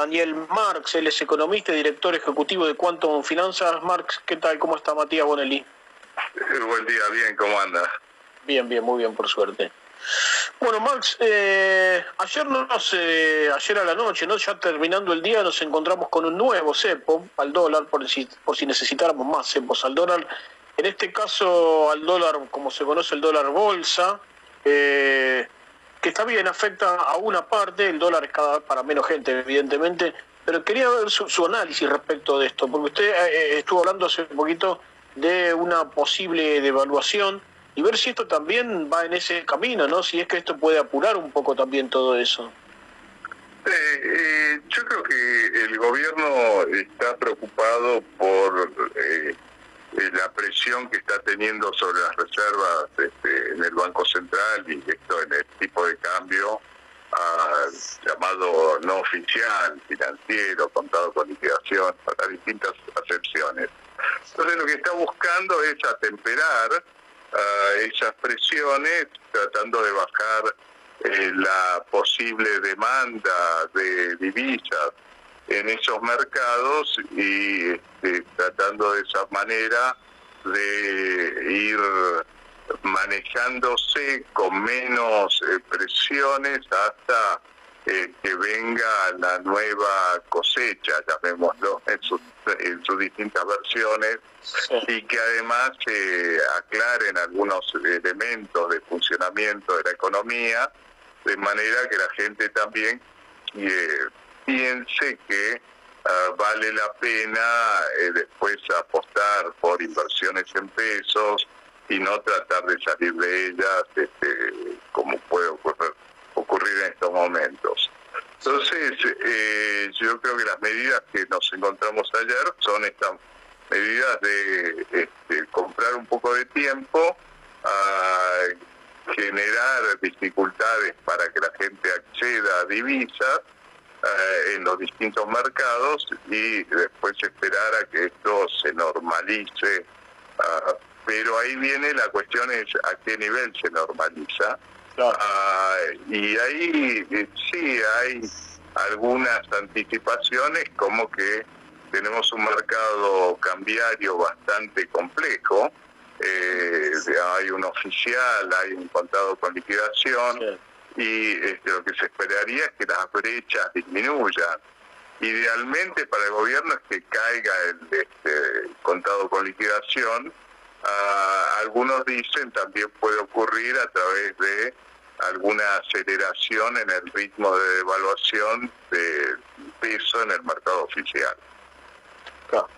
Daniel Marx, él es economista y director ejecutivo de Quantum Finanzas. Marx, ¿qué tal? ¿Cómo está Matías Bonelli? Buen día, bien, ¿cómo anda? Bien, bien, muy bien, por suerte. Bueno, Marx, eh, ayer, no, eh, ayer a la noche, no ya terminando el día, nos encontramos con un nuevo cepo al dólar, por si, por si necesitáramos más cepos al dólar. En este caso, al dólar, como se conoce el dólar bolsa, eh, que está bien, afecta a una parte, el dólar es cada vez para menos gente, evidentemente, pero quería ver su, análisis respecto de esto, porque usted eh, eh, estuvo hablando hace un poquito de una posible devaluación y ver si esto también va en ese camino, ¿no? Si es que esto puede apurar un poco también todo eso. Eh, yo creo que el gobierno está preocupado por eh, la presión que está teniendo sobre las reservas este, en el Banco Central y esto en el tipo de cambio llamado no oficial, financiero, contado con liquidación, para distintas acepciones. Entonces lo que está buscando es atemperar esas presiones, tratando de bajar eh, la posible demanda de divisas en esos mercados y este, tratando de esa manera de ir manejándose con menos eh, presiones hasta eh, que venga la nueva cosecha, llamémoslo, en, en sus distintas versiones, y que además se aclaren algunos elementos de funcionamiento de la economía, de manera que la gente también eh, piense que ah, vale la pena eh, después apostar por inversiones en pesos y no tratar de salir de ellas este, como puede ocurrir, en estos momentos. Entonces, eh, yo creo que las medidas que nos encontramos ayer son estas medidas de este, comprar un poco de tiempo, a generar dificultades para que la gente acceda a divisas, eh, en los distintos mercados y después esperar a que esto se normalice. Ah, pero ahí viene la cuestión es a qué nivel se normaliza. Ah, y ahí eh, sí hay algunas anticipaciones como que tenemos un mercado cambiario bastante complejo. Eh, hay un oficial, hay un contado con liquidación y este, lo que se esperaría es que las brechas disminuyan. Idealmente para el gobierno es que caiga el este, contado con liquidación. Ah, algunos dicen también puede ocurrir a través de alguna aceleración en el ritmo de devaluación del peso en el mercado oficial. Claro.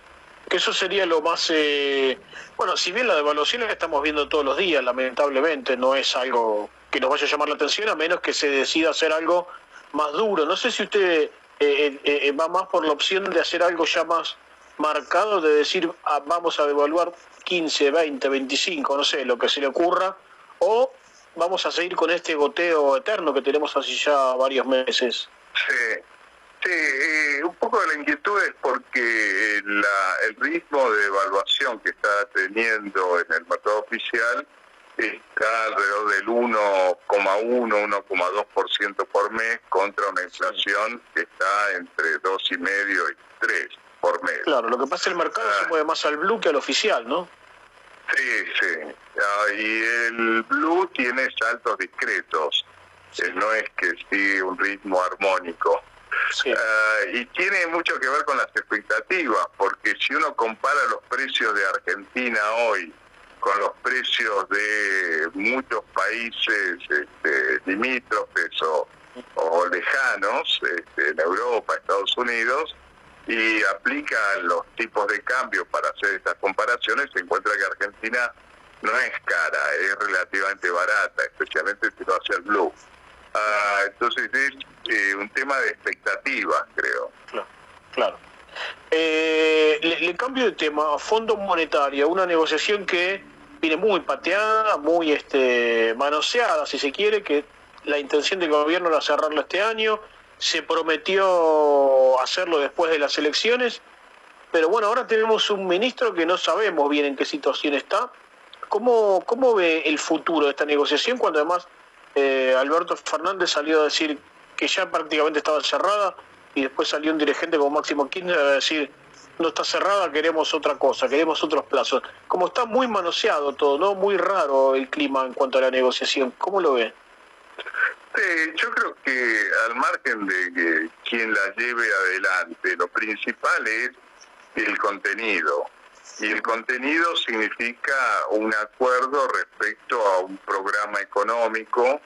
Eso sería lo más... Eh, bueno, si bien la devaluación la estamos viendo todos los días, lamentablemente, no es algo que nos vaya a llamar la atención, a menos que se decida hacer algo más duro. No sé si usted eh, eh, eh, va más por la opción de hacer algo ya más marcado, de decir ah, vamos a devaluar 15, 20, 25, no sé, lo que se le ocurra, o vamos a seguir con este goteo eterno que tenemos así ya varios meses. Sí, sí un poco de la inquietud es porque el ritmo de evaluación que está teniendo en el mercado oficial está alrededor del 1,1, 1,2% por mes contra una inflación que está entre 2,5 y 3 por mes. Claro, lo que pasa es que el mercado se ah. mueve más al blue que al oficial, ¿no? Sí, sí. Ah, y el blue tiene saltos discretos, no es que sigue un ritmo armónico. Ah, y tiene mucho que ver con las expectativas, porque si uno compara los precios de Argentina hoy con los precios de muchos países este, limítrofes o, lejanos, este, en Europa, Estados Unidos, y aplica los tipos de cambio para hacer estas comparaciones, se encuentra que Argentina no es cara, es relativamente barata, especialmente si lo hace el blue. Ah, entonces es eh, un tema de expectativas, creo. Claro, claro. Eh, le, cambio de tema, Fondo Monetario, una negociación que viene muy pateada, muy este, manoseada, si se quiere, que la intención del gobierno era cerrarlo este año, se prometió hacerlo después de las elecciones, pero bueno, ahora tenemos un ministro que no sabemos bien en qué situación está. ¿Cómo, cómo ve el futuro de esta negociación cuando además eh, Alberto Fernández salió a decir que ya prácticamente estaba cerrada y después salió un dirigente como Máximo Kirchner a decir no está cerrada, queremos otra cosa, queremos otros plazos. Como está muy manoseado todo, ¿no? Muy raro el clima en cuanto a la negociación. ¿Cómo lo ve? Yo creo que al margen de que quien la lleve adelante, lo principal es el contenido. Y el contenido significa un acuerdo respecto a un programa económico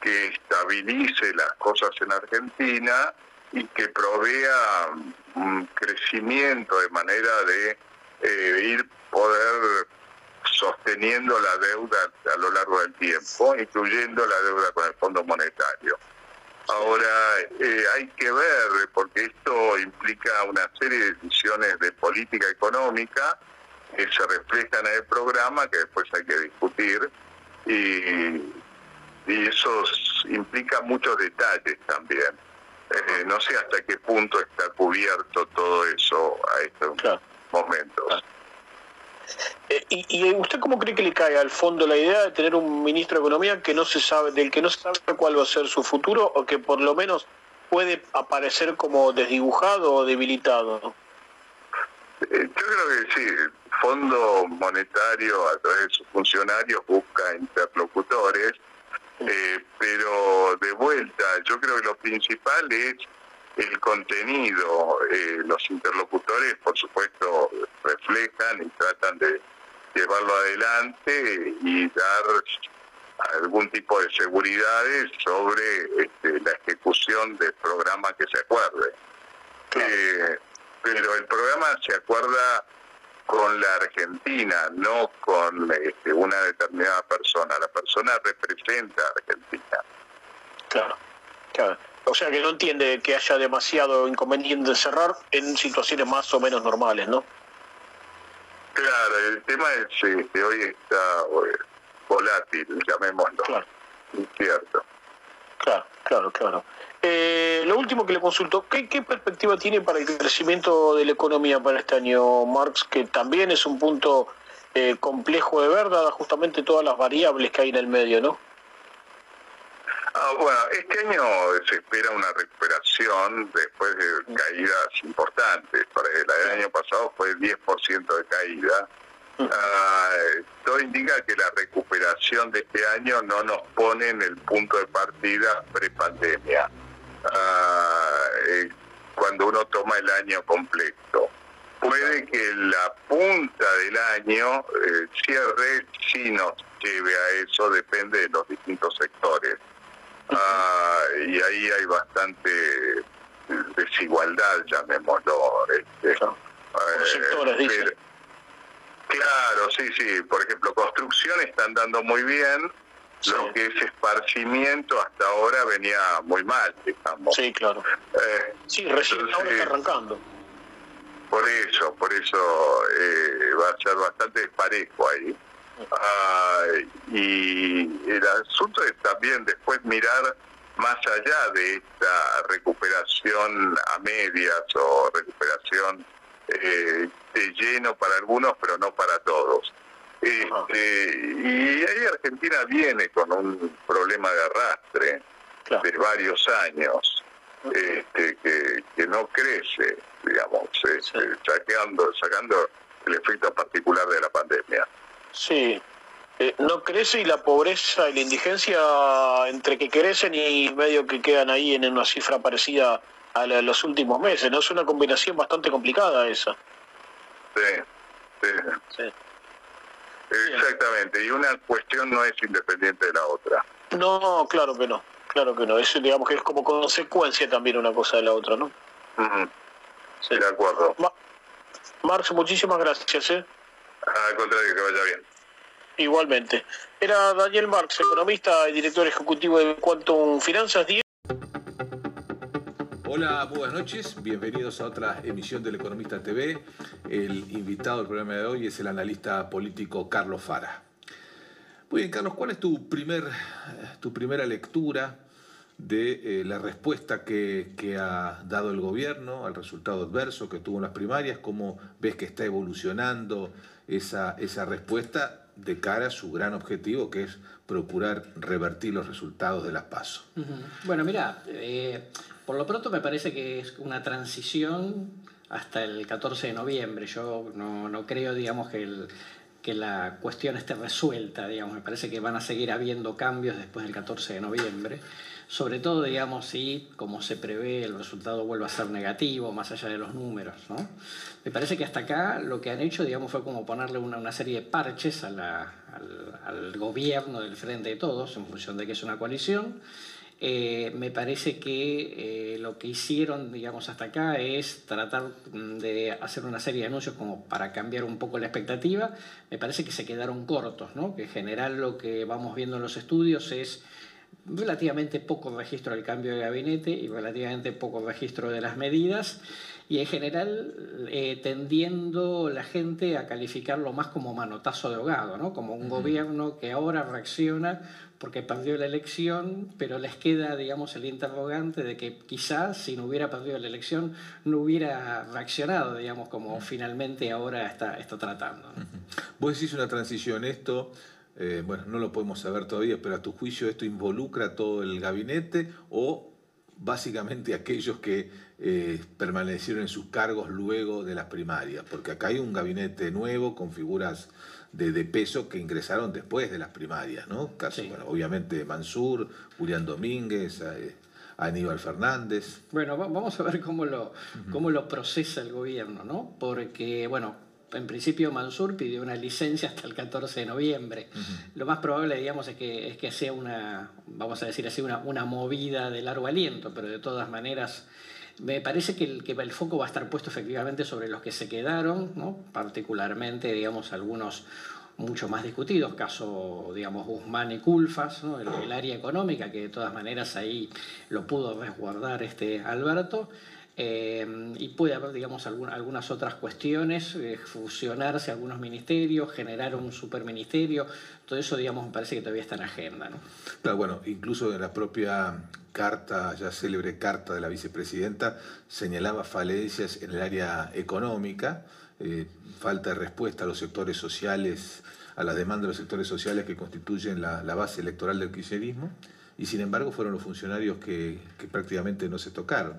que estabilice las cosas en Argentina y que provea un crecimiento de manera de eh, ir poder sosteniendo la deuda a lo largo del tiempo, incluyendo la deuda con el Fondo Monetario. Ahora, eh, hay que ver, porque esto implica una serie de decisiones de política económica que se reflejan en el programa, que después hay que discutir, y, eso implica muchos detalles también. Eh, no sé hasta qué punto está cubierto todo eso a estos momentos. Eh, y, usted cómo cree que le cae al fondo la idea de tener un ministro de Economía que no se sabe, del que no se sabe cuál va a ser su futuro o que por lo menos puede aparecer como desdibujado o debilitado? Eh, yo creo que sí, el Fondo Monetario a través de sus funcionarios busca interlocutores, eh, pero de vuelta, yo creo que lo principal es el contenido. Eh, los interlocutores, por supuesto, reflejan y tratan de llevarlo adelante y dar algún tipo de seguridades sobre este, la ejecución del programa que se acuerde. Eh, pero el programa se acuerda con la Argentina, no con este, una determinada persona. La persona representa a Argentina. Claro, claro. O sea que no entiende que haya demasiado inconveniente de cerrar en situaciones más o menos normales, ¿no? Claro, el tema es que hoy está volátil, llamémoslo. Claro. Cierto. Claro, claro, claro. Eh, lo último que le consulto, ¿qué, ¿qué, perspectiva tiene para el crecimiento de la economía para este año, Marx? Que también es un punto eh, complejo de ver, dadas justamente todas las variables que hay en el medio, ¿no? Ah, bueno, este año se espera una recuperación después de caídas importantes. El año pasado fue 10% de caída. Ah, todo indica que la recuperación de este año no nos pone en el punto de partida pre-pandemia, ah, eh, cuando uno toma el año completo. Puede que la punta del año, eh, cierre, sí nos lleve a eso, depende de los distintos sectores. Ah, y ahí hay bastante desigualdad, llamémoslo. Este, eh, claro, sí, sí. Por ejemplo, construcción están dando muy bien. Lo que es esparcimiento hasta ahora venía muy mal, digamos. Sí, claro. Eh, sí, recién ahora está arrancando. Por eso, por eso eh, va a ser bastante desparejo ahí. Ah, y el asunto es también después mirar más allá de esta recuperación a medias o recuperación eh, de lleno para algunos, pero no para todos. Este, y ahí Argentina viene con un problema de arrastre de varios años, este, que, que no crece, digamos, este, sacando, sacando el efecto particular de la pandemia. Sí, eh, no crece y la pobreza y la indigencia entre que crecen y medio que quedan ahí en una cifra parecida a la de los últimos meses, ¿no? Es una combinación bastante complicada esa. Sí, sí. Exactamente, y una cuestión no es independiente de la otra. No, claro que no, claro que no. Eso digamos que es como consecuencia también una cosa de la otra, ¿no? Sí. De acuerdo. Marx, muchísimas gracias. ¿eh? Al contrario, que vaya bien. Igualmente. Era Daniel Marx, economista y director ejecutivo de Quantum Finanzas. Hola, buenas noches. Bienvenidos a otra emisión del Economista TV. El invitado del programa de hoy es el analista político Carlos Fara. Muy bien, Carlos, ¿cuál es tu, primer, tu primera lectura de eh, la respuesta que, que, ha dado el gobierno al resultado adverso que tuvo en las primarias? ¿Cómo ves que está evolucionando esa, esa respuesta de cara a su gran objetivo, que es procurar revertir los resultados de las PASO? Bueno, mira, eh, por lo pronto me parece que es una transición hasta el 14 de noviembre. Yo no, creo, digamos, que la cuestión esté resuelta, digamos, me parece que van a seguir habiendo cambios después del 14 de noviembre, sobre todo, digamos, si, como se prevé, el resultado vuelve a ser negativo, más allá de los números, ¿no? Me parece que hasta acá lo que han hecho, digamos, fue como ponerle una, serie de parches al, al gobierno del Frente de Todos, en función de que es una coalición, eh, me parece que eh, lo que hicieron, digamos, hasta acá es tratar mm, de hacer una serie de anuncios como para cambiar un poco la expectativa. Me parece que se quedaron cortos, ¿no? Que en general lo que vamos viendo en los estudios es relativamente poco registro del cambio de gabinete y relativamente poco registro de las medidas y en general eh, tendiendo la gente a calificarlo más como manotazo de ahogado, ¿no? como un gobierno que ahora reacciona porque perdió la elección, pero les queda, digamos, el interrogante de que quizás si no hubiera perdido la elección no hubiera reaccionado, digamos, como finalmente ahora está, está tratando. Vos decís una transición, esto, eh, bueno, no lo podemos saber todavía, pero a tu juicio esto involucra a todo el gabinete o básicamente aquellos que eh, permanecieron en sus cargos luego de las primarias, porque acá hay un gabinete nuevo con figuras de, peso que ingresaron después de las primarias, ¿no? Casi, bueno, obviamente Mansur, Julián Domínguez, eh, Aníbal Fernández. Bueno, vamos a ver cómo lo, cómo lo procesa el gobierno, ¿no? Porque, bueno, en principio Mansur pidió una licencia hasta el 14 de noviembre. Lo más probable, digamos, es que, es que sea una, vamos a decir así, una, una movida de largo aliento, pero de todas maneras me parece que el, que el foco va a estar puesto efectivamente sobre los que se quedaron, ¿no? particularmente, digamos, algunos mucho más discutidos, caso, digamos, Guzmán y Culfas, ¿no? el, área económica, que de todas maneras ahí lo pudo resguardar este Alberto. Eh, y puede haber, digamos, algunas otras cuestiones, eh, fusionarse algunos ministerios, generar un superministerio, todo eso, digamos, me parece que todavía está en agenda. ¿no? Claro, bueno, incluso en la propia carta, ya célebre carta de la vicepresidenta, señalaba falencias en el área económica, eh, falta de respuesta a los sectores sociales, a las demandas de los sectores sociales que constituyen la, base electoral del kirchnerismo y sin embargo fueron los funcionarios que, prácticamente no se tocaron.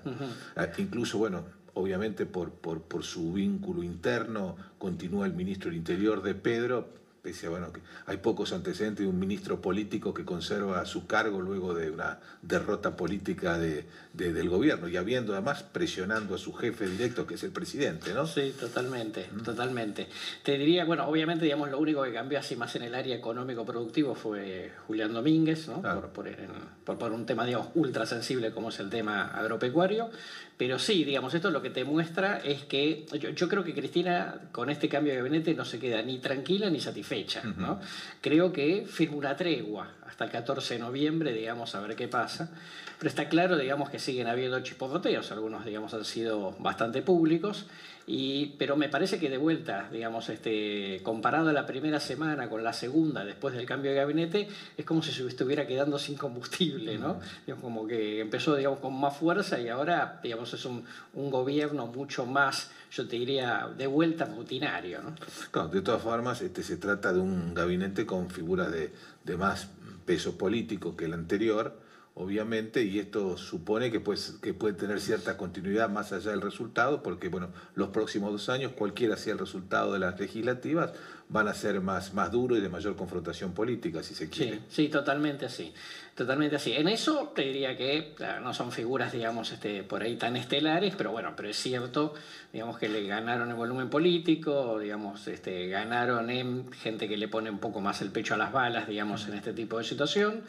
Ah, incluso, bueno, obviamente por, por, por, su vínculo interno continúa el ministro del Interior de Pedro, pese bueno, que hay pocos antecedentes de un ministro político que conserva su cargo luego de una derrota política de, del gobierno y habiendo además presionando a su jefe directo, que es el presidente, ¿no? Sí, totalmente, totalmente. Te diría, bueno, obviamente, digamos, lo único que cambió así más en el área económico-productivo fue Julián Domínguez, ¿no? Por, por, por, un tema, digamos, ultra sensible como es el tema agropecuario, pero sí, digamos, esto lo que te muestra es que yo, yo creo que Cristina con este cambio de gabinete no se queda ni tranquila ni satisfecha fecha. ¿no? Creo que firma una tregua hasta el 14 de noviembre, digamos, a ver qué pasa. Pero está claro, digamos, que siguen habiendo chipoteos, algunos, digamos, han sido bastante públicos, y, pero me parece que de vuelta, digamos, este, comparado a la primera semana con la segunda después del cambio de gabinete, es como si se estuviera quedando sin combustible, ¿no? como que empezó, digamos, con más fuerza y ahora, digamos, es un, un gobierno mucho más, yo te diría, de vuelta rutinario, ¿no? Claro, de todas formas, este, se trata de un gabinete con figuras de, de más peso político que el anterior, obviamente, y esto supone que, pues, que puede tener cierta continuidad más allá del resultado, porque bueno, los próximos dos años, cualquiera sea el resultado de las legislativas, van a ser más, más duros y de mayor confrontación política, si se quiere. Sí, sí, totalmente así. Totalmente así. En eso te diría que no son figuras, digamos, este, por ahí tan estelares, pero bueno, pero es cierto, digamos, que le ganaron el volumen político, digamos, este, ganaron en gente que le pone un poco más el pecho a las balas, digamos, en este tipo de situación.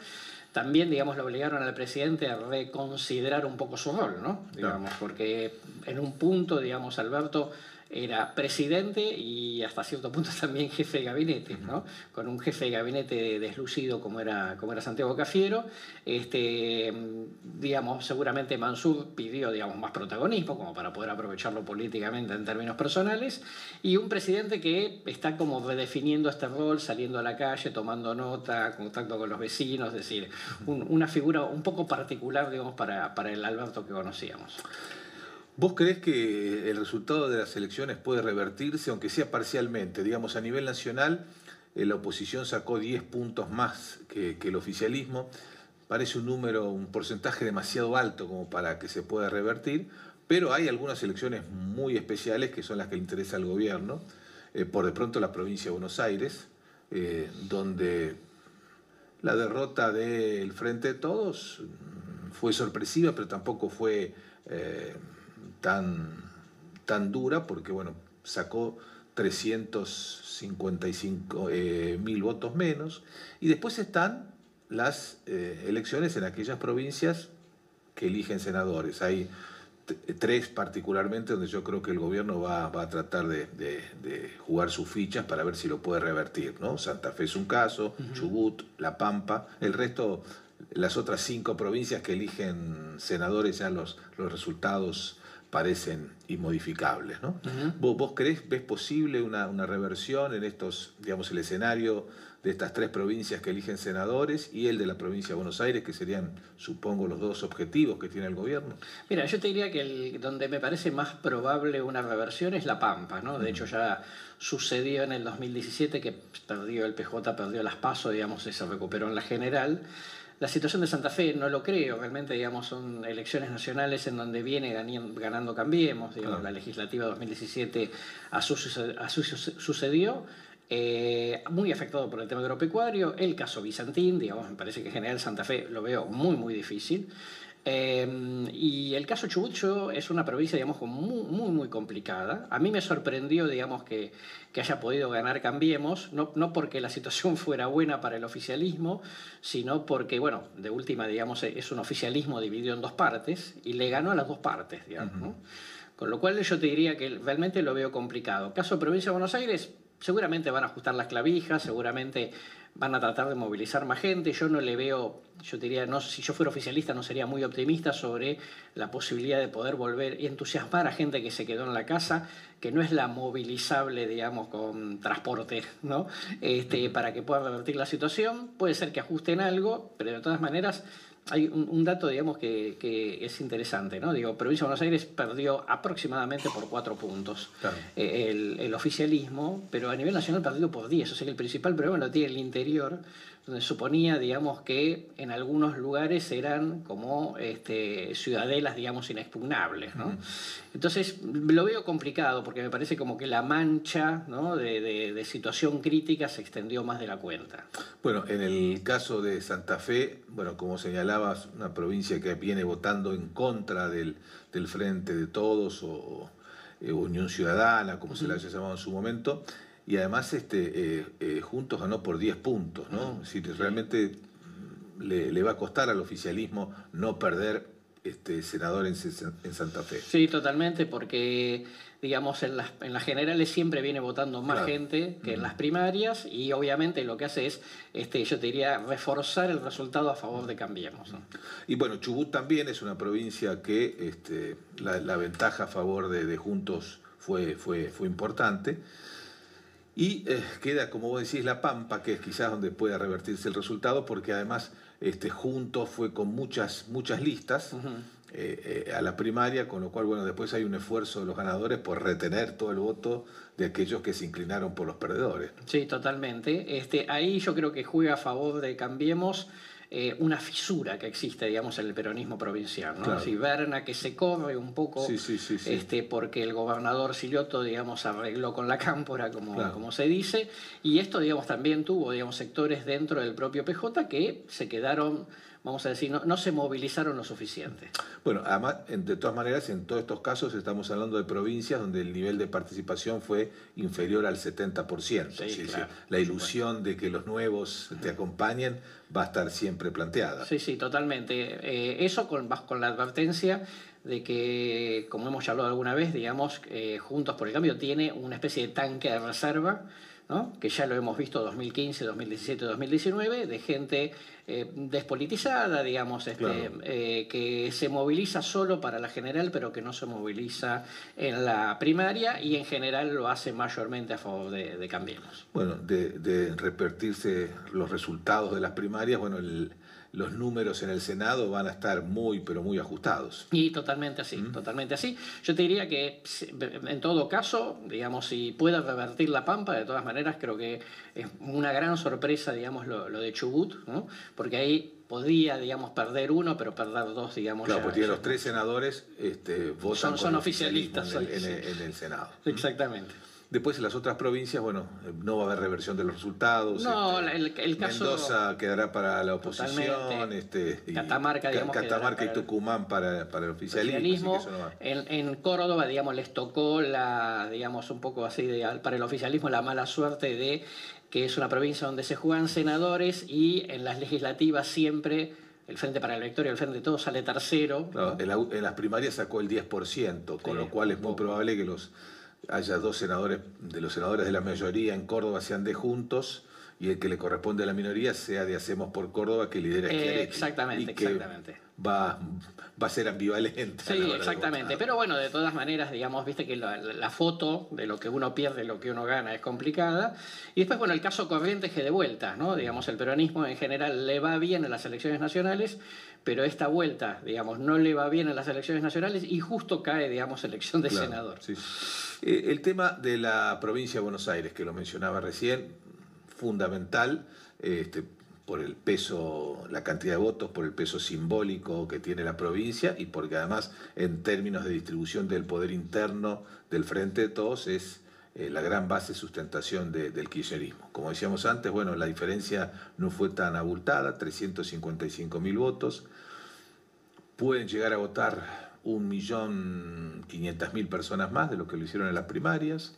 También, digamos, le obligaron al presidente a reconsiderar un poco su rol, ¿no? Digamos, porque en un punto, digamos, Alberto era presidente y hasta cierto punto también jefe de gabinete, ¿no? con un jefe de gabinete deslucido como era, como era Santiago Cafiero. Este, digamos, seguramente Mansur pidió digamos, más protagonismo como para poder aprovecharlo políticamente en términos personales y un presidente que está como redefiniendo este rol, saliendo a la calle, tomando nota, contacto con los vecinos, es decir, una figura un poco particular digamos, para, para el Alberto que conocíamos. ¿Vos crees que el resultado de las elecciones puede revertirse, aunque sea parcialmente? Digamos, a nivel nacional, eh, la oposición sacó 10 puntos más que, el oficialismo. Parece un número, un porcentaje demasiado alto como para que se pueda revertir, pero hay algunas elecciones muy especiales que son las que le interesa al gobierno. Eh, por de pronto la provincia de Buenos Aires, eh, donde la derrota del Frente de Todos fue sorpresiva, pero tampoco fue tan, tan dura porque, bueno, sacó 355 eh, mil votos menos. Y después están las eh, elecciones en aquellas provincias que eligen senadores. Hay tres particularmente donde yo creo que el gobierno va, a tratar de, jugar sus fichas para ver si lo puede revertir. ¿no? Santa Fe es un caso, Chubut, La Pampa, el resto, las otras cinco provincias que eligen senadores, ya los, los resultados parecen inmodificables. ¿no? ¿Vos, crees, ves posible una, reversión en estos, digamos, el escenario de estas tres provincias que eligen senadores y el de la provincia de Buenos Aires, que serían, supongo, los dos objetivos que tiene el gobierno? Mira, yo te diría que el, donde me parece más probable una reversión es La Pampa, ¿no? De hecho, ya sucedió en el 2017 que perdió el PJ, perdió las PASO, digamos, se recuperó en la general. La situación de Santa Fe no lo creo, realmente digamos son elecciones nacionales en donde viene ganando Cambiemos, digamos, la legislativa 2017 a su, sucedió, eh, muy afectado por el tema agropecuario, el caso Bizantín, digamos, me parece que en general Santa Fe lo veo muy muy difícil. Em, y el caso Chubut es una provincia, digamos, muy, muy, muy complicada. A mí me sorprendió, digamos, que, que haya podido ganar Cambiemos, no, no, porque la situación fuera buena para el oficialismo, sino porque, bueno, de última, digamos, es un oficialismo dividido en dos partes y le ganó a las dos partes, digamos. Con lo cual yo te diría que realmente lo veo complicado. Caso provincia de Buenos Aires, seguramente van a ajustar las clavijas, seguramente van a tratar de movilizar más gente. Yo no le veo, yo diría, no, si yo fuera oficialista no sería muy optimista sobre la posibilidad de poder volver y entusiasmar a gente que se quedó en la casa, que no es la movilizable, digamos, con transporte, ¿no? Este, para que pueda revertir la situación. Puede ser que ajusten algo, pero de todas maneras hay un, dato, digamos, que, es interesante, ¿no? Digo, Provincia de Buenos Aires perdió aproximadamente por cuatro puntos eh, el, oficialismo, pero a nivel nacional perdió por 10, o sea que el principal problema lo tiene el interior, donde suponía, digamos, que en algunos lugares eran como este, ciudadelas, digamos, inexpugnables, ¿no? Entonces, lo veo complicado, porque me parece como que la mancha ¿no? de, de situación crítica se extendió más de la cuenta. Bueno, en el caso de Santa Fe, bueno, como señalabas, una provincia que viene votando en contra del, del Frente de Todos o, eh, Unión Ciudadana, como se la haya llamado en su momento, y además este, eh, eh, Juntos ganó por 10 puntos, ¿no? Decir, realmente le, le va a costar al oficialismo no perder este, senador en, en Santa Fe. Sí, totalmente, porque digamos, en las, en las generales siempre viene votando más gente que en las primarias y obviamente lo que hace es, este, yo te diría, reforzar el resultado a favor de Cambiemos. Y bueno, Chubut también es una provincia que este, la, ventaja a favor de, Juntos fue, fue, fue importante. Y eh, queda, como vos decís, La Pampa, que es quizás donde pueda revertirse el resultado, porque además este, Juntos fue con muchas, muchas listas. Eh, eh, a la primaria, con lo cual, bueno, después hay un esfuerzo de los ganadores por retener todo el voto de aquellos que se inclinaron por los perdedores. Sí, totalmente. Este, ahí yo creo que juega a favor de Cambiemos. Eh, una fisura que existe, digamos, en el peronismo provincial. ¿no? Berna que se corre un poco, este, porque el gobernador Silioto, digamos, arregló con la cámpora, como, como se dice, y esto, digamos, también tuvo, digamos, sectores dentro del propio PJ que se quedaron vamos a decir, no, se movilizaron lo suficiente. Bueno, además, de todas maneras, en todos estos casos estamos hablando de provincias donde el nivel de participación fue inferior al 70%. la ilusión de que los nuevos te acompañen va a estar siempre planteada. Sí, sí, totalmente. Eh, eso con, con la advertencia de que, como hemos hablado alguna vez, digamos, eh, Juntos por el Cambio tiene una especie de tanque de reserva que ya lo hemos visto 2015, 2017, 2019, de gente eh, despolitizada, digamos, este, eh, que se moviliza solo para la general, pero que no se moviliza en la primaria y en general lo hace mayormente a favor de, de Cambiemos. Bueno, de, de repetirse los resultados de las primarias, bueno, el, los números en el Senado van a estar muy, pero muy ajustados. Y totalmente así, totalmente así. Yo te diría que en todo caso, digamos, si puede revertir la Pampa, de todas maneras creo que es una gran sorpresa, digamos, lo, de Chubut, ¿no? porque ahí podría, digamos, perder uno, pero perder dos, digamos. Claro, porque los tres senadores este, votan son, oficialistas en el, Senado. Exactamente. Después en las otras provincias, bueno, no va a haber reversión de los resultados. No, este, el, caso... Mendoza quedará para la oposición. Este, Catamarca, digamos, Catamarca y Tucumán para, para el oficialismo. en, Córdoba, digamos, les tocó la, digamos, un poco así de, para el oficialismo la mala suerte de que es una provincia donde se juegan senadores y en las legislativas siempre el Frente para la Victoria, el Frente de Todos sale tercero. en, las primarias sacó el 10%, con lo cual es muy probable que los haya dos senadores, de los senadores de la mayoría en Córdoba sean de Juntos y el que le corresponde a la minoría sea de Hacemos por Córdoba que lidera eh, Exactamente, exactamente. Va, va a ser ambivalente. Sí, exactamente. Pero bueno, de todas maneras, digamos, viste que la, foto de lo que uno pierde, lo que uno gana es complicada. Y después, bueno, el caso Corrientes que de vuelta, ¿no? Digamos, el peronismo en general le va bien en las elecciones nacionales, pero esta vuelta, digamos, no le va bien en las elecciones nacionales y justo cae, digamos, elección de senador. Eh, el tema de la provincia de Buenos Aires, que lo mencionaba recién, fundamental, este, por el peso, la cantidad de votos, por el peso simbólico que tiene la provincia y porque además en términos de distribución del poder interno del Frente de Todos es eh, la gran base de sustentación del kirchnerismo. Como decíamos antes, bueno, la diferencia no fue tan abultada, 355 mil votos. Pueden llegar a votar 1.500.000 personas más de lo que lo hicieron en las primarias.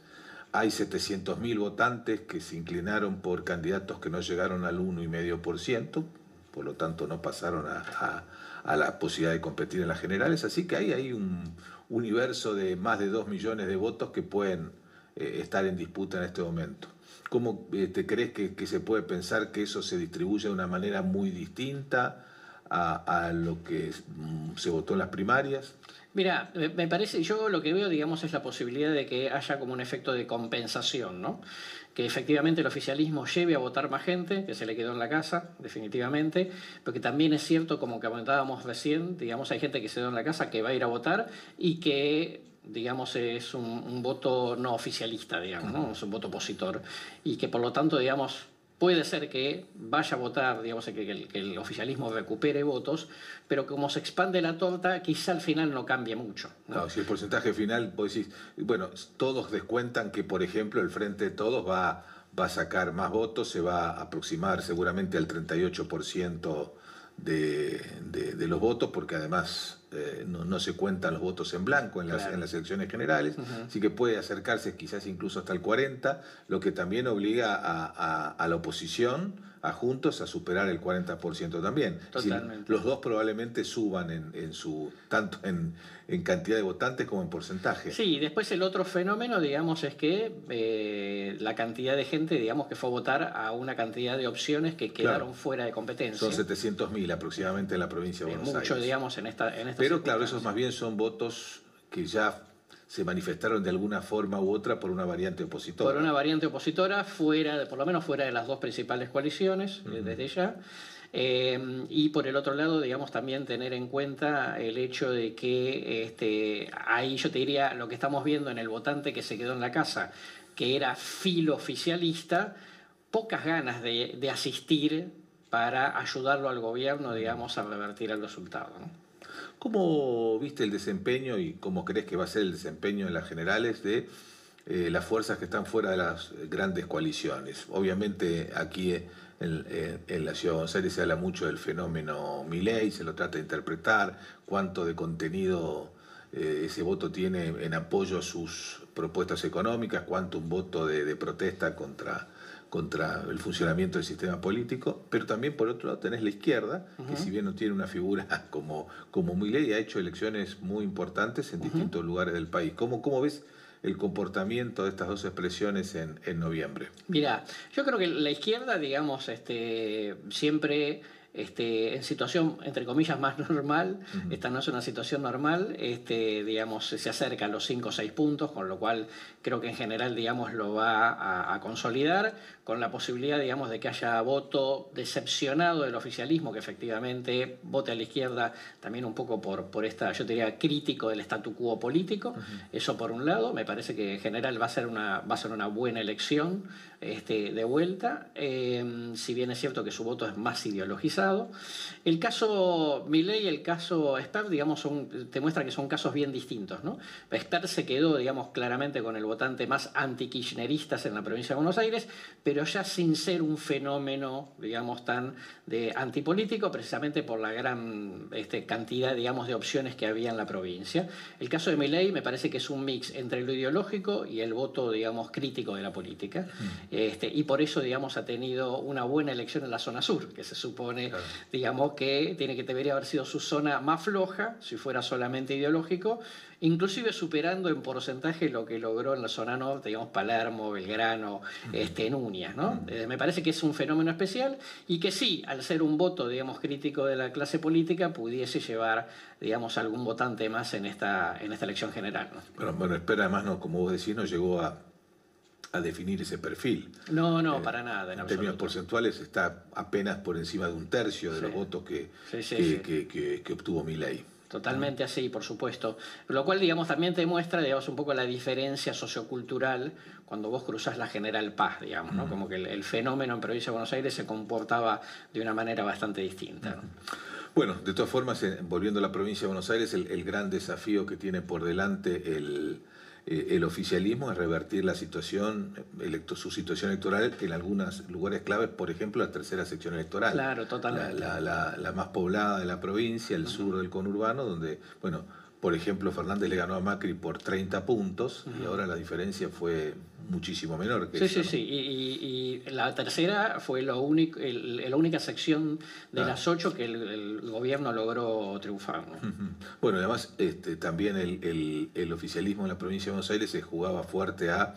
Hay 700.000 votantes que se inclinaron por candidatos que no llegaron al 1,5%, por lo tanto no pasaron a, la posibilidad de competir en las generales. Así que ahí hay un universo de más de 2 millones de votos que pueden eh, estar en disputa en este momento. ¿Cómo eh, te crees que, se puede pensar que eso se distribuye de una manera muy distinta a, a lo que mm, se votó en las primarias? Mira, me parece, yo lo que veo, digamos, es la posibilidad de que haya como un efecto de compensación, ¿no? Que efectivamente el oficialismo lleve a votar más gente, que se le quedó en la casa, definitivamente, pero que también es cierto, como comentábamos recién, digamos, hay gente que se quedó en la casa que va a ir a votar y que digamos, es un, un voto no oficialista, digamos, ¿no? es un voto opositor, y que por lo tanto, digamos, Puede ser que vaya a votar, digamos, que el, que el oficialismo recupere votos, pero como se expande la torta, quizá al final no cambie mucho. ¿no? si el porcentaje final, vos decís, bueno, todos descuentan que, por ejemplo, el Frente de Todos va, a sacar más votos, se va a aproximar seguramente al 38% de, de, de los votos, porque además eh, no, se cuentan los votos en blanco en las, en las elecciones generales, así que puede acercarse quizás incluso hasta el 40, lo que también obliga a, a la oposición a Juntos a superar el 40% también. los dos probablemente suban en, en su tanto en, en, cantidad de votantes como en porcentaje. Sí, después el otro fenómeno, digamos, es que eh, la cantidad de gente, digamos, que fue a votar a una cantidad de opciones que quedaron fuera de competencia. Son 700.000 aproximadamente en la provincia de Buenos Mucho, digamos, en esta, en Pero claro, esos más bien son votos que ya se manifestaron de alguna forma u otra por una variante opositora. Por una variante opositora, fuera de, por lo menos fuera de las dos principales coaliciones, eh, desde ya. Eh, y por el otro lado, digamos, también tener en cuenta el hecho de que este, ahí yo te diría lo que estamos viendo en el votante que se quedó en la casa, que era filo oficialista, pocas ganas de, de asistir para ayudarlo al gobierno, digamos, a revertir el resultado. ¿no? ¿Cómo viste el desempeño y cómo crees que va a ser el desempeño en las generales de eh, las fuerzas que están fuera de las grandes coaliciones? Obviamente aquí en en, la ciudad de Aires se habla mucho del fenómeno Milei, se lo trata de interpretar, cuánto de contenido eh, ese voto tiene en apoyo a sus propuestas económicas, cuánto un voto de, protesta contra, contra el funcionamiento del sistema político, pero también por otro lado tenés la izquierda, que si bien no tiene una figura como, como Milei, ha hecho elecciones muy importantes en distintos lugares del país. ¿Cómo, cómo ves el comportamiento de estas dos expresiones en, en noviembre? Mira, yo creo que la izquierda, digamos, este, siempre este, en situación, entre comillas, más normal, esta no es una situación normal, este, digamos, se acerca a los 5 o 6 puntos, con lo cual creo que en general, digamos, lo va a, consolidar, con la posibilidad, digamos, de que haya voto decepcionado del oficialismo, que efectivamente vote a la izquierda también un poco por, por esta, yo diría, crítico del statu quo político, eso por un lado, me parece que en general va a ser una, va a ser una buena elección este, de vuelta, eh, si bien es cierto que su voto es más ideologizado, el caso Milley y el caso Sper, digamos, son, te muestra que son casos bien distintos. ¿no? Sper se quedó, digamos, claramente con el votante más anti-kirchneristas en la provincia de Buenos Aires, pero ya sin ser un fenómeno, digamos, tan de antipolítico, precisamente por la gran este, cantidad, digamos, de opciones que había en la provincia. El caso de Milley me parece que es un mix entre lo ideológico y el voto, digamos, crítico de la política. Mm. Este, y por eso, digamos, ha tenido una buena elección en la zona sur, que se supone digamos que tiene que debería haber sido su zona más floja, si fuera solamente ideológico, inclusive superando en porcentaje lo que logró en la zona norte, digamos Palermo, Belgrano, este, Núñez. ¿no? Eh, me parece que es un fenómeno especial y que sí, al ser un voto, digamos, crítico de la clase política, pudiese llevar, digamos, algún votante más en esta, en esta elección general. Bueno, bueno, espera, además, no, como vos decís, no llegó a a definir ese perfil. No, no, eh, para nada. En, términos porcentuales está apenas por encima de un tercio de los votos que, que, que, obtuvo mi ley. Totalmente así, por supuesto. Lo cual, digamos, también te muestra, digamos, un poco la diferencia sociocultural cuando vos cruzás la General Paz, digamos, ¿no? Como que el, fenómeno en Provincia de Buenos Aires se comportaba de una manera bastante distinta. Bueno, de todas formas, volviendo a la provincia de Buenos Aires, el gran desafío que tiene por delante el, eh, el oficialismo es revertir la situación, su situación electoral en algunos lugares claves, por ejemplo, la tercera sección electoral. Claro, totalmente. La, más poblada de la provincia, el sur del conurbano, donde, bueno, por ejemplo, Fernández le ganó a Macri por 30 puntos y ahora la diferencia fue muchísimo menor. Que sí, sí, sí. Y, la tercera fue lo único, la única sección de las ocho que el, gobierno logró triunfar. Bueno, además este, también el, oficialismo en la provincia de Buenos Aires se jugaba fuerte a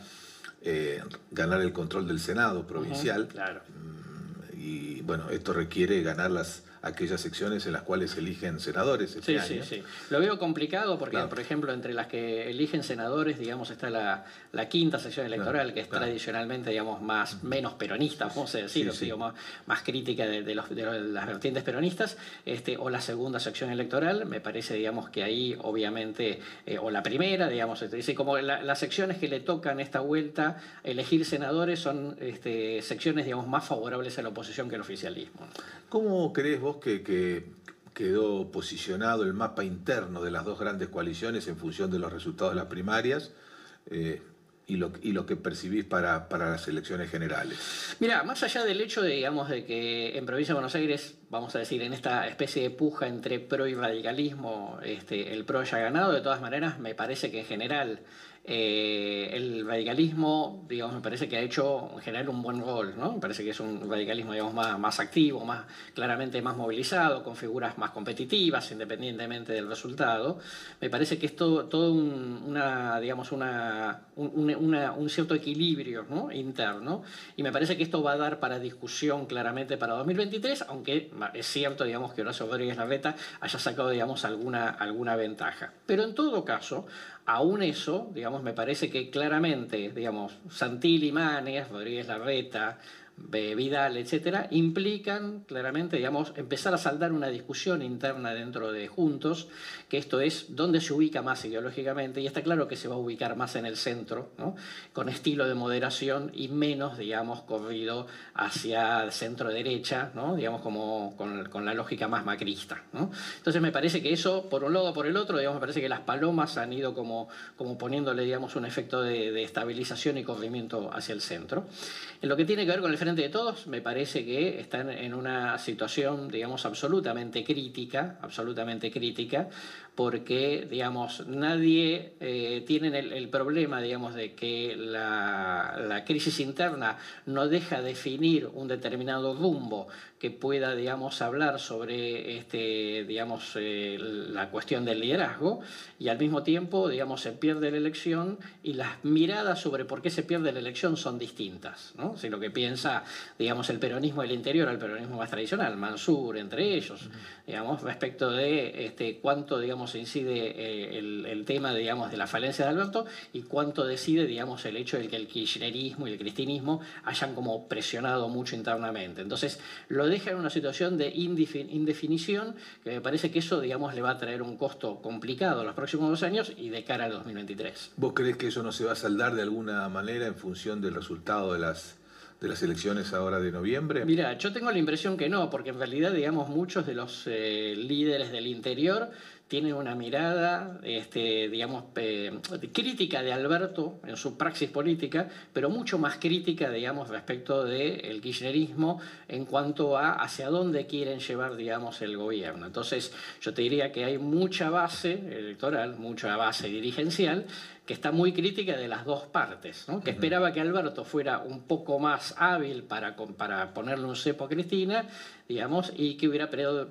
eh, ganar el control del Senado provincial. claro. Mm, y bueno, esto requiere ganar las aquellas secciones en las cuales eligen senadores. Este sí, sí, sí. Lo veo complicado porque, por ejemplo, entre las que eligen senadores, digamos, está la, la quinta sección electoral, que es tradicionalmente, digamos, más, menos peronista, vamos a decir, más, más, crítica de, los, de, las vertientes peronistas, este, o la segunda sección electoral, me parece, digamos, que ahí, obviamente, eh, o la primera, digamos, este, dice, como las secciones que le tocan esta vuelta elegir senadores son este, secciones, digamos, más favorables a la oposición que al oficialismo. ¿Cómo crees vos que, quedó posicionado el mapa interno de las dos grandes coaliciones en función de los resultados de las primarias? Eh, y lo, que percibís para, para, las elecciones generales. Mira, más allá del hecho de, digamos, de que en Provincia de Buenos Aires, vamos a decir, en esta especie de puja entre pro y radicalismo, este, el pro haya ganado, de todas maneras, me parece que en general eh, el radicalismo, digamos, me parece que ha hecho en general un buen gol, ¿no? Me parece que es un radicalismo, digamos, más, activo, más, claramente más movilizado, con figuras más competitivas, independientemente del resultado. Me parece que es todo, un, digamos, una, un, cierto equilibrio ¿no? interno, y me parece que esto va a dar para discusión claramente para 2023, aunque es cierto, digamos, que Horacio Rodríguez Larreta haya sacado, digamos, alguna, alguna ventaja. Pero en todo caso, Aún eso, digamos, me parece que claramente, digamos, Santilli, Manes, Rodríguez Larreta, Vidal, etcétera, implican claramente, digamos, empezar a saldar una discusión interna dentro de Juntos, que esto es dónde se ubica más ideológicamente, y está claro que se va a ubicar más en el centro, ¿no? con estilo de moderación y menos, digamos, corrido hacia centro-derecha, ¿no? digamos, como con, la lógica más macrista. ¿no? Entonces me parece que eso, por un lado o por el otro, digamos, me parece que las palomas han ido como, como poniéndole, digamos, un efecto de, de estabilización y corrimiento hacia el centro. En lo que tiene que ver con el Frente de Todos me parece que están en una situación, digamos, absolutamente crítica, absolutamente crítica, porque, digamos, nadie eh, tiene el, problema, digamos, de que la, crisis interna no deja definir un determinado rumbo que pueda, digamos, hablar sobre, este, digamos, eh, la cuestión del liderazgo y al mismo tiempo, digamos, se pierde la elección y las miradas sobre por qué se pierde la elección son distintas, ¿no? Si lo que piensa, digamos, el peronismo del interior al peronismo más tradicional, Mansur entre ellos, digamos, respecto de este, cuánto, digamos, incide eh, el, tema, digamos, de la falencia de Alberto y cuánto decide, digamos, el hecho de que el kirchnerismo y el cristinismo hayan como presionado mucho internamente. Entonces, lo deja en una situación de indefinición que me parece que eso, digamos, le va a traer un costo complicado los próximos dos años y de cara al 2023. ¿Vos crees que eso no se va a saldar de alguna manera en función del resultado de las de las elecciones ahora de noviembre? Mira, yo tengo la impresión que no, porque en realidad, digamos, muchos de los eh, líderes del interior tiene una mirada, este, digamos, crítica de Alberto en su praxis política, pero mucho más crítica, digamos, respecto del kirchnerismo en cuanto a hacia dónde quieren llevar, digamos, el gobierno. Entonces, yo te diría que hay mucha base electoral, mucha base dirigencial, que está muy crítica de las dos partes, que esperaba que Alberto fuera un poco más hábil para, para ponerle un cepo a Cristina digamos, y que hubiera perdido,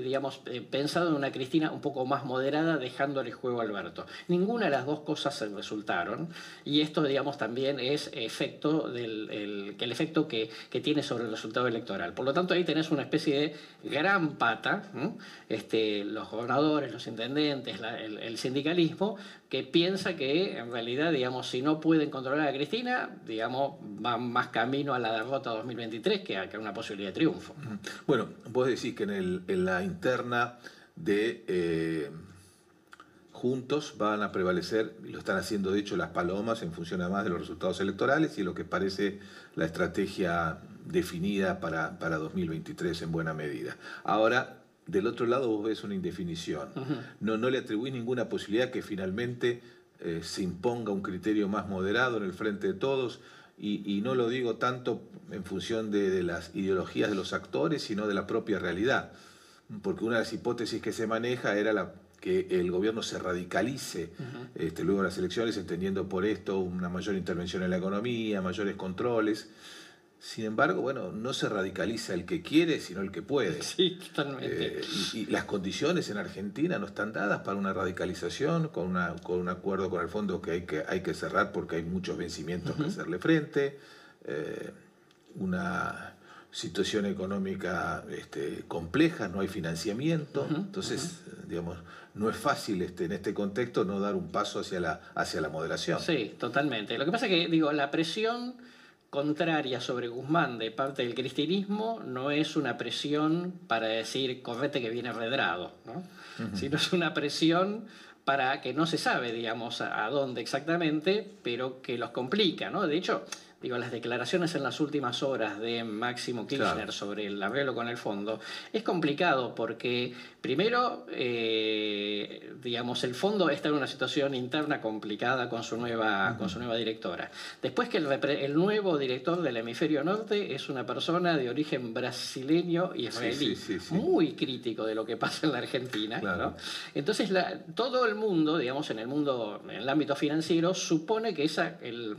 digamos, eh, pensado en una Cristina un poco más moderada, dejándole juego a Alberto. Ninguna de las dos cosas se resultaron, y esto, digamos, también es efecto del el, el efecto que, que, tiene sobre el resultado electoral. Por lo tanto, ahí tenés una especie de gran pata, este, los gobernadores, los intendentes, el, el sindicalismo, que piensa que en realidad, digamos, si no pueden controlar a Cristina, digamos, van más camino a la derrota 2023 que a, que una posibilidad de triunfo. Bueno, vos decís que en, el, en la interna de eh, Juntos van a prevalecer, y lo están haciendo de hecho las palomas en función además de los resultados electorales y lo que parece la estrategia definida para, para 2023 en buena medida. Ahora, del otro lado vos ves una indefinición. no, no le atribuís ninguna posibilidad que finalmente eh, se imponga un criterio más moderado en el frente de todos y, no lo digo tanto en función de, las ideologías de los actores, sino de la propia realidad. Porque una de las hipótesis que se maneja era la, que el gobierno se radicalice este, luego de las elecciones, entendiendo por esto una mayor intervención en la economía, mayores controles. Sin embargo, bueno, no se radicaliza el que quiere, sino el que puede. Sí, totalmente. Eh, y, las condiciones en Argentina no están dadas para una radicalización, con, una, con un acuerdo con el fondo que hay que, hay que cerrar porque hay muchos vencimientos que hacerle frente, eh, una situación económica este, compleja, no hay financiamiento, entonces, digamos, no es fácil este, en este contexto no dar un paso hacia la, hacia la moderación. Sí, totalmente. Lo que pasa es que, digo, la presión contraria sobre Guzmán de parte del cristianismo no es una presión para decir correte que viene redrado, ¿no? sino es una presión para que no se sabe, digamos, a, dónde exactamente, pero que los complica. ¿no? De hecho, digo, las declaraciones en las últimas horas de Máximo Kirchner sobre el arreglo con el fondo, es complicado porque, primero, eh, digamos, el fondo está en una situación interna complicada con su nueva, con su nueva directora. Después que el, nuevo director del hemisferio norte es una persona de origen brasileño y israelí, muy crítico de lo que pasa en la Argentina. Entonces, todo el mundo, digamos, en el mundo, en el ámbito financiero, supone que esa, el,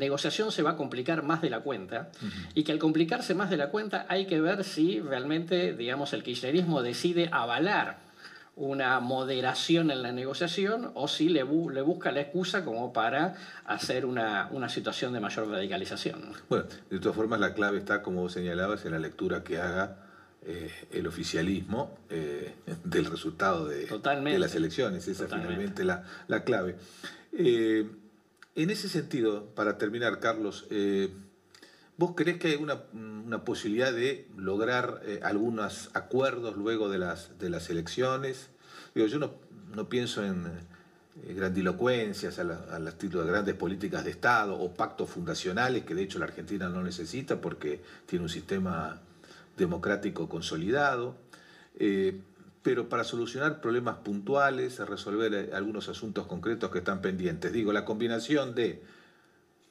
negociación se va a complicar más de la cuenta y que al complicarse más de la cuenta hay que ver si realmente, digamos, el kirchnerismo decide avalar una moderación en la negociación o si le, le busca la excusa como para hacer una, una, situación de mayor radicalización. Bueno, de todas formas la clave está, como señalabas, en la lectura que haga eh, el oficialismo eh, del resultado de, de, las elecciones. Esa es finalmente la, la clave. Eh, en ese sentido, para terminar, Carlos, eh, ¿vos crees que hay una, posibilidad de lograr eh, algunos acuerdos luego de las, de las elecciones? Digo, yo no, pienso en eh, grandilocuencias al estilo de grandes políticas de Estado o pactos fundacionales, que de hecho la Argentina no necesita porque tiene un sistema democrático consolidado pero para solucionar problemas puntuales, resolver eh, algunos asuntos concretos que están pendientes. Digo, la combinación de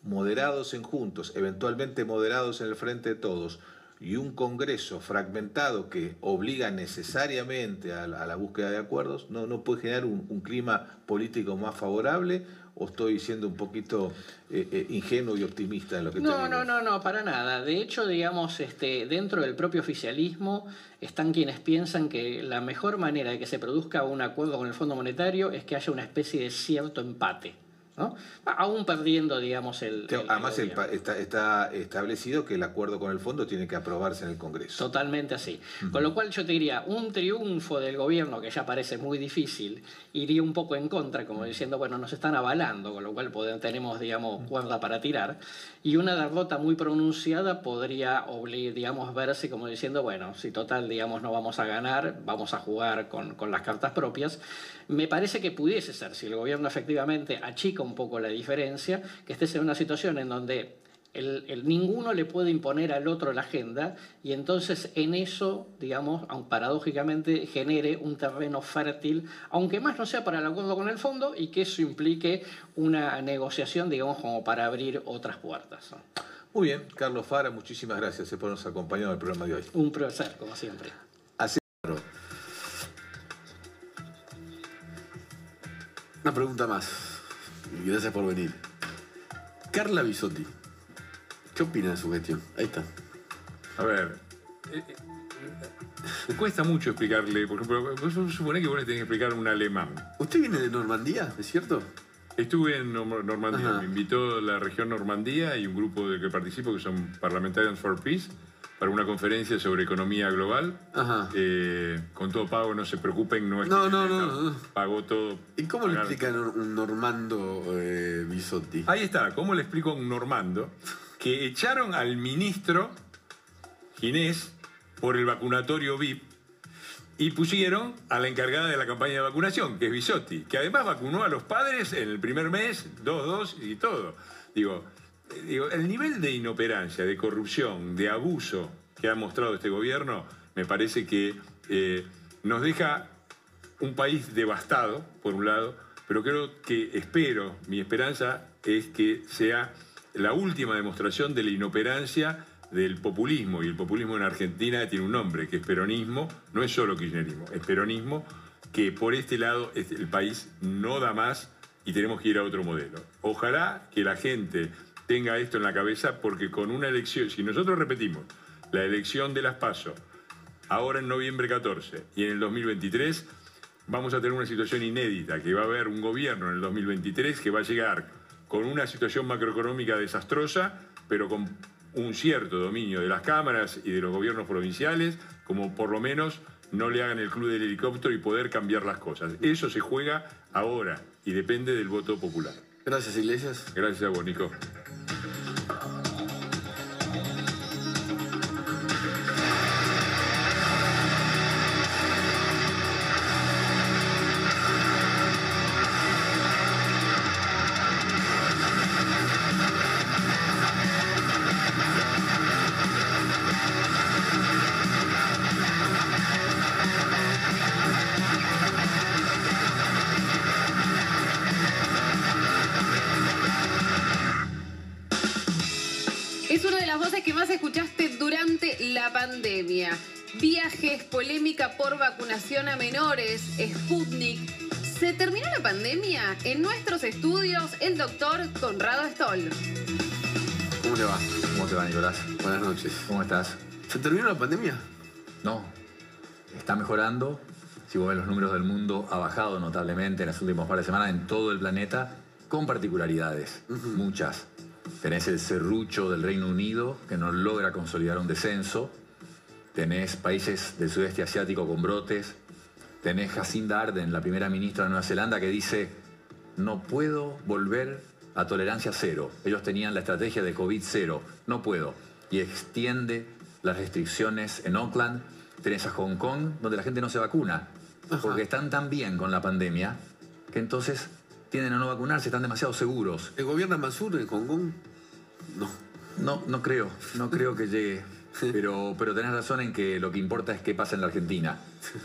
moderados en Juntos, eventualmente moderados en el Frente de Todos, y un Congreso fragmentado que obliga necesariamente a la, búsqueda de acuerdos, no, no puede generar un, clima político más favorable o estoy siendo un poquito eh, eh, ingenuo y optimista en lo que No, no, no, no, para nada. De hecho, digamos, este, dentro del propio oficialismo están quienes piensan que la mejor manera de que se produzca un acuerdo con el Fondo Monetario es que haya una especie de cierto empate. Aún perdiendo, digamos, el... además está, establecido que el acuerdo con el fondo tiene que aprobarse en el Congreso. Totalmente así. Con lo cual yo te diría, un triunfo del gobierno que ya parece muy difícil, iría un poco en contra, como diciendo, bueno, nos están avalando, con lo cual tenemos, digamos, cuerda para tirar, y una derrota muy pronunciada podría, digamos, verse como diciendo, bueno, si total, digamos, no vamos a ganar, vamos a jugar con, con las cartas propias. Me parece que pudiese ser, si el gobierno efectivamente achica un poco la diferencia, que estés en una situación en donde el, ninguno le puede imponer al otro la agenda y entonces en eso, digamos, paradójicamente genere un terreno fértil, aunque más no sea para el acuerdo con el fondo y que eso implique una negociación, digamos, como para abrir otras puertas. Muy bien, Carlos Fara, muchísimas gracias por habernos acompañado en el programa de hoy. Un placer, como siempre. Así. Una pregunta más y gracias por venir. Carla Bisotti, ¿qué opina de su gestión? Ahí está. A ver, eh, eh, cuesta mucho explicarle, por ejemplo, vos supone que vos le tenés que explicar un alemán. ¿Usted viene de Normandía, es cierto? Estuve en Normandía, me invitó la región Normandía y un grupo del que participo que son Parliamentarians for Peace para una conferencia sobre economía global. Ajá. Eh, con todo pago, no se preocupen, no es no, no, no, Pagó todo. ¿Y cómo le explica un Normando eh, Bisotti? Ahí está, ¿cómo le explico a un Normando que echaron al ministro Ginés por el vacunatorio VIP y pusieron a la encargada de la campaña de vacunación, que es Bisotti, que además vacunó a los padres en el primer mes, dos, dos y todo. Digo, el nivel de inoperancia, de corrupción, de abuso que ha mostrado este gobierno, me parece que eh, nos deja un país devastado, por un lado, pero creo que espero, mi esperanza es que sea la última demostración de la inoperancia del populismo, y el populismo en Argentina tiene un nombre, que es peronismo, no es solo kirchnerismo, es peronismo, que por este lado el país no da más y tenemos que ir a otro modelo. Ojalá que la gente tenga esto en la cabeza porque con una elección, si nosotros repetimos la elección de las PASO, ahora en noviembre 14 y en el 2023, vamos a tener una situación inédita, que va a haber un gobierno en el 2023 que va a llegar con una situación macroeconómica desastrosa, pero con un cierto dominio de las cámaras y de los gobiernos provinciales, como por lo menos no le hagan el club del helicóptero y poder cambiar las cosas. Eso se juega ahora y depende del voto popular. Gracias, Iglesias. Gracias a vos, Nico. Thank you. Sputnik. ¿Se terminó la pandemia? En nuestros estudios, el doctor Conrado Stoll. ¿Cómo le va? ¿Cómo te va, Nicolás? Buenas noches. ¿Cómo estás? ¿Se terminó la pandemia? No. Está mejorando. Si vos ves los números del mundo, ha bajado notablemente en las últimas par de semanas en todo el planeta, con particularidades, muchas. Tenés el serrucho del Reino Unido, que no logra consolidar un descenso. Tenés países del sudeste asiático con brotes. Tenés Jacinda Arden, la primera ministra de Nueva Zelanda, que dice, no puedo volver a tolerancia cero. Ellos tenían la estrategia de COVID cero, no puedo. Y extiende las restricciones en Auckland. Tenés a Hong Kong, donde la gente no se vacuna, porque están tan bien con la pandemia que entonces tienden a no vacunarse, están demasiado seguros. ¿El gobierno Mansur en Hong Kong? No. No, no creo, no creo que llegue. Pero, pero tenés razón en que lo que importa es qué pasa en la Argentina,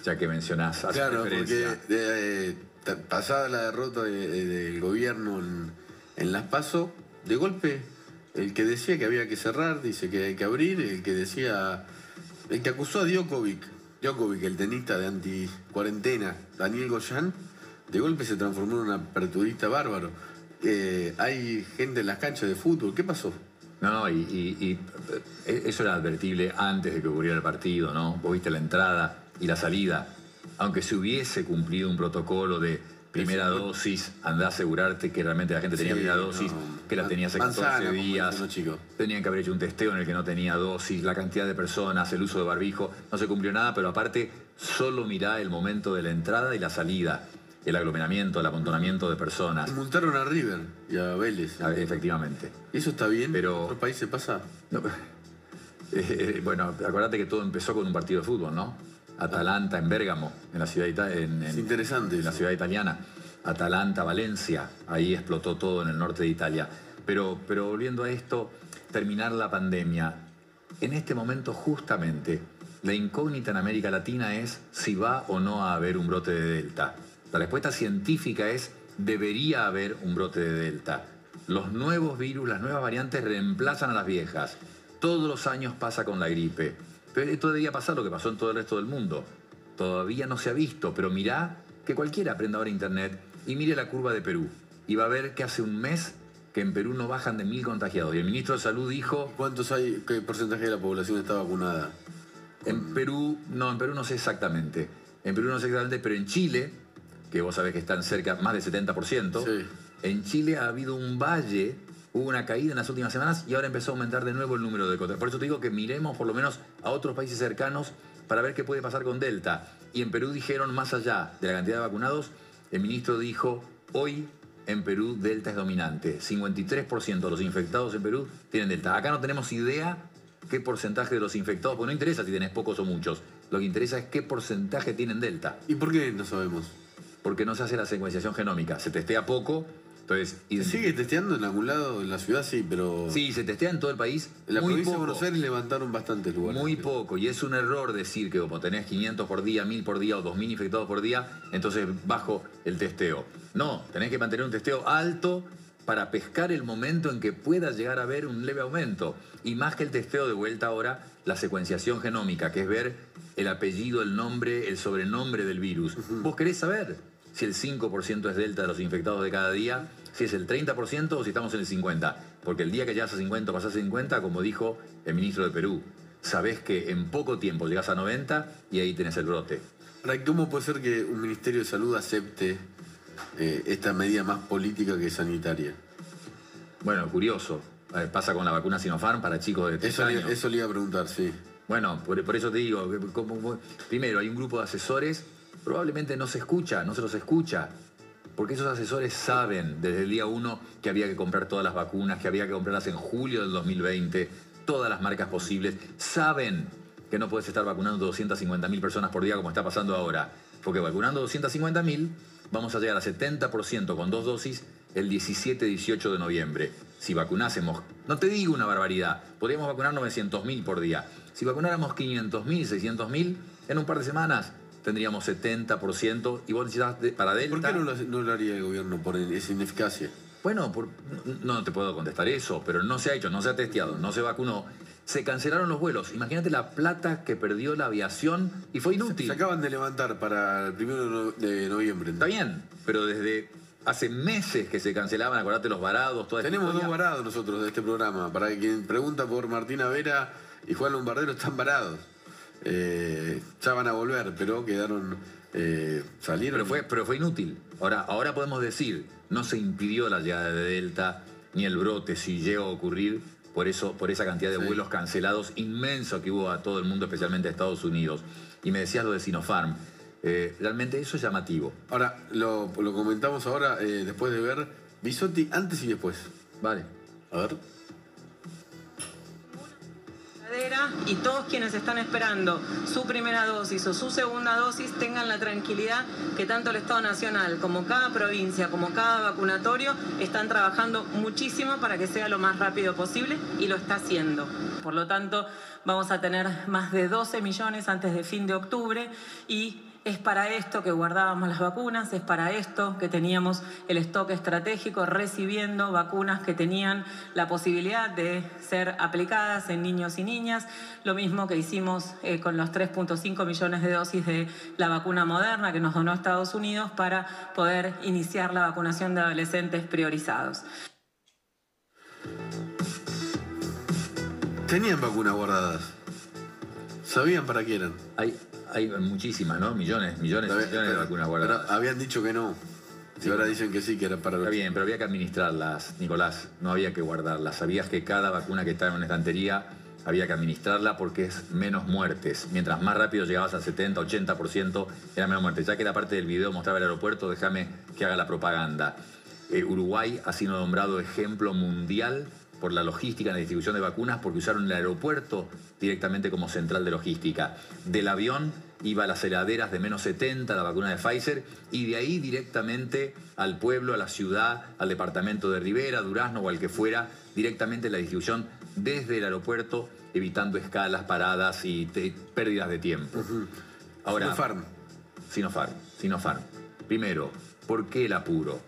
ya que mencionás. Claro, porque eh, pasada la derrota del gobierno en, Las Paso, De golpe, el que decía que había que cerrar, dice que hay que abrir, el que decía, el que acusó a Djokovic, Djokovic, el tenista de anti-cuarentena, Daniel Goyan, de golpe se transformó en un aperturista bárbaro. Eh, hay gente en las canchas de fútbol, ¿qué pasó? No, no, y, y- y, eh, eso era advertible antes de que ocurriera el partido, ¿no? Vos viste la entrada y la salida. Aunque se hubiese cumplido un protocolo de primera dosis, andá a asegurarte que realmente la gente tenía Sí, primera dosis, no. que la tenía hace Manzana, 14 como días. dicen. Tenían que haber hecho un testeo en el que no tenía dosis, la cantidad de personas, el uso de barbijo, no se cumplió nada, pero aparte solo mirá el momento de la entrada y la salida, el aglomeramiento, el amontonamiento de personas. Multaron a River y a Vélez. Efectivamente. ¿Eso está bien? Pero- ¿En otros países pasa? No, eh, bueno, acordate que todo empezó con un partido de fútbol, ¿no? Atalanta en Bérgamo, en la ciudad ita- en, Es en- interesante en la ciudad italiana. Atalanta, Valencia, ahí explotó todo en el norte de Italia. Pero, pero volviendo a esto, terminar la pandemia. En este momento, justamente, la incógnita en América Latina es si va o no a haber un brote de Delta. La respuesta científica es debería haber un brote de Delta. Los nuevos virus, las nuevas variantes reemplazan a las viejas. Todos los años pasa con la gripe. Pero esto debería pasar lo que pasó en todo el resto del mundo. Todavía no se ha visto, pero mirá que cualquiera aprenda ahora internet y mire la curva de Perú. Y va a ver que hace un mes que en Perú no bajan de mil contagiados. Y el ministro de Salud dijo, ¿Cuántos hay? ¿Qué porcentaje de la población está vacunada? en Perú, no, en Perú no sé exactamente. En Perú no sé exactamente, pero en Chile, que vos sabés que están cerca, más del 70%, Sí. en Chile ha habido un valle, hubo una caída en las últimas semanas y ahora empezó a aumentar de nuevo el número de contagios. Por eso te digo que miremos por lo menos a otros países cercanos para ver qué puede pasar con Delta. Y en Perú dijeron, más allá de la cantidad de vacunados, el ministro dijo, hoy en Perú Delta es dominante. 53% de los infectados en Perú tienen Delta. Acá no tenemos idea qué porcentaje de los infectados, porque no interesa si tenés pocos o muchos. Lo que interesa es qué porcentaje tienen Delta. ¿Y por qué no sabemos? Porque no se hace la secuenciación genómica. Se testea poco, entonces... ¿Se sigue testeando en algún lado? En la ciudad sí, pero... Sí, se testea en todo el país. En la muy provincia poco. de Buenos Aires levantaron bastantes lugares. Muy poco, y es un error decir que como tenés 500 por día, 1000 por día o 2000 infectados por día, entonces bajo el testeo. No, tenés que mantener un testeo alto para pescar el momento en que pueda llegar a haber un leve aumento. Y más que el testeo de vuelta ahora, la secuenciación genómica, que es ver el apellido, el nombre, el sobrenombre del virus. ¿Vos querés saber si el 5% es delta de los infectados de cada día, si es el 30% o si estamos en el 50%? Porque el día que llegas a 50 o pasás a 50, como dijo el ministro de Perú, sabés que en poco tiempo llegas a 90 y ahí tenés el brote. Ahora, ¿cómo puede ser que un Ministerio de Salud acepte eh, esta medida más política que sanitaria? Bueno, curioso. Eh, Pasa con la vacuna Sinopharm para chicos de 3 Eso le, años. eso le iba a preguntar, sí. Bueno, por, por eso te digo, como- primero hay un grupo de asesores, probablemente no se escucha, no se los escucha, porque esos asesores saben desde el día uno que había que comprar todas las vacunas, que había que comprarlas en julio del 2020, todas las marcas posibles, saben que no puedes estar vacunando 250.000 personas por día como está pasando ahora, porque vacunando 250.000 vamos a llegar a 70% con dos dosis el 17-18 de noviembre. Si vacunásemos, no te digo una barbaridad, podríamos vacunar 900.000 por día. Si vacunáramos 500.000, 600.000, en un par de semanas tendríamos 70% y vos necesitas de- para Delta... ¿Por qué no lo, no lo haría el gobierno por esa ineficacia? Bueno, por- no, no te puedo contestar eso, pero no se ha hecho, no se ha testeado, no se vacunó. Se cancelaron los vuelos. Imagínate la plata que perdió la aviación y fue inútil. Se acaban de levantar para el primero de no- de noviembre. Está bien, pero desde hace meses que se cancelaban, acordate los varados, toda esta Tenemos dos varados nosotros de este programa. Para quien pregunta por Martina Vera y Juan Lombardero, están varados. Eh, ya van a volver, pero quedaron. eh, salieron. Pero fue, pero fue inútil. Ahora, ahora podemos decir, no se impidió la llegada de Delta, ni el brote, si llega a ocurrir, por, eso, por esa cantidad de Sí. vuelos cancelados inmenso que hubo a todo el mundo, especialmente a Estados Unidos. Y me decías lo de Sinopharm. Eh, realmente eso es llamativo. Ahora, lo, lo comentamos ahora, después de ver Bisotti antes y después. Vale. A ver. Y todos quienes están esperando su primera dosis o su segunda dosis tengan la tranquilidad que tanto el Estado Nacional como cada provincia, como cada vacunatorio están trabajando muchísimo para que sea lo más rápido posible y lo está haciendo. Por lo tanto, vamos a tener más de 12 millones antes de fin de octubre y Es para esto que guardábamos las vacunas, es para esto que teníamos el stock estratégico recibiendo vacunas que tenían la posibilidad de ser aplicadas en niños y niñas, lo mismo que hicimos eh, con los 3.5 millones de dosis de la vacuna moderna que nos donó Estados Unidos para poder iniciar la vacunación de adolescentes priorizados. Tenían vacunas guardadas. Sabían para qué eran. Hay, hay muchísimas, ¿no? Millones, millones, millones de vacunas guardadas. Pero habían dicho que no. Y ahora dicen que sí, que era para Está bien, pero había que administrarlas, Nicolás. No había que guardarlas. Sabías que cada vacuna que estaba en una estantería había que administrarla porque es menos muertes. Mientras más rápido llegabas al 70, 80%, era menos muertes. Ya que la parte del video mostraba el aeropuerto, déjame que haga la propaganda. Eh, Uruguay ha sido nombrado ejemplo mundial por la logística en la distribución de vacunas porque usaron el aeropuerto directamente como central de logística. Del avión iba a las heladeras de menos 70, la vacuna de Pfizer, y de ahí directamente al pueblo, a la ciudad, al departamento de Rivera, Durazno o al que fuera, directamente la distribución desde el aeropuerto, evitando escalas, paradas y pérdidas de tiempo. Ahora, Sinopharm. Sinopharm, Sinopharm. Primero, ¿por qué el apuro?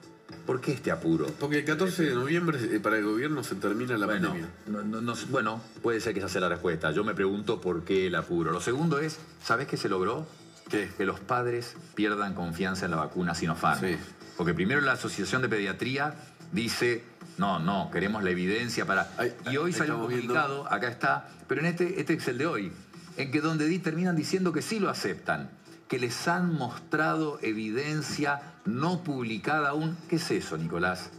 ¿Por qué este apuro? Porque el 14 de noviembre eh, para el gobierno se termina la Bueno, pandemia. no- no- no- bueno, puede ser que esa sea la respuesta. Yo me pregunto por qué el apuro. Lo segundo es, ¿sabes qué se logró? ¿Qué? Que los padres pierdan confianza en la vacuna Sinopharm. Sí. Porque primero la Asociación de Pediatría dice, no, no, queremos la evidencia para... Y hoy salió un estamos viendo. comunicado, acá está, pero en este, este es el de hoy, en que donde di- terminan diciendo que sí lo aceptan, que les han mostrado evidencia no publicada aún. ¿Qué es eso, Nicolás?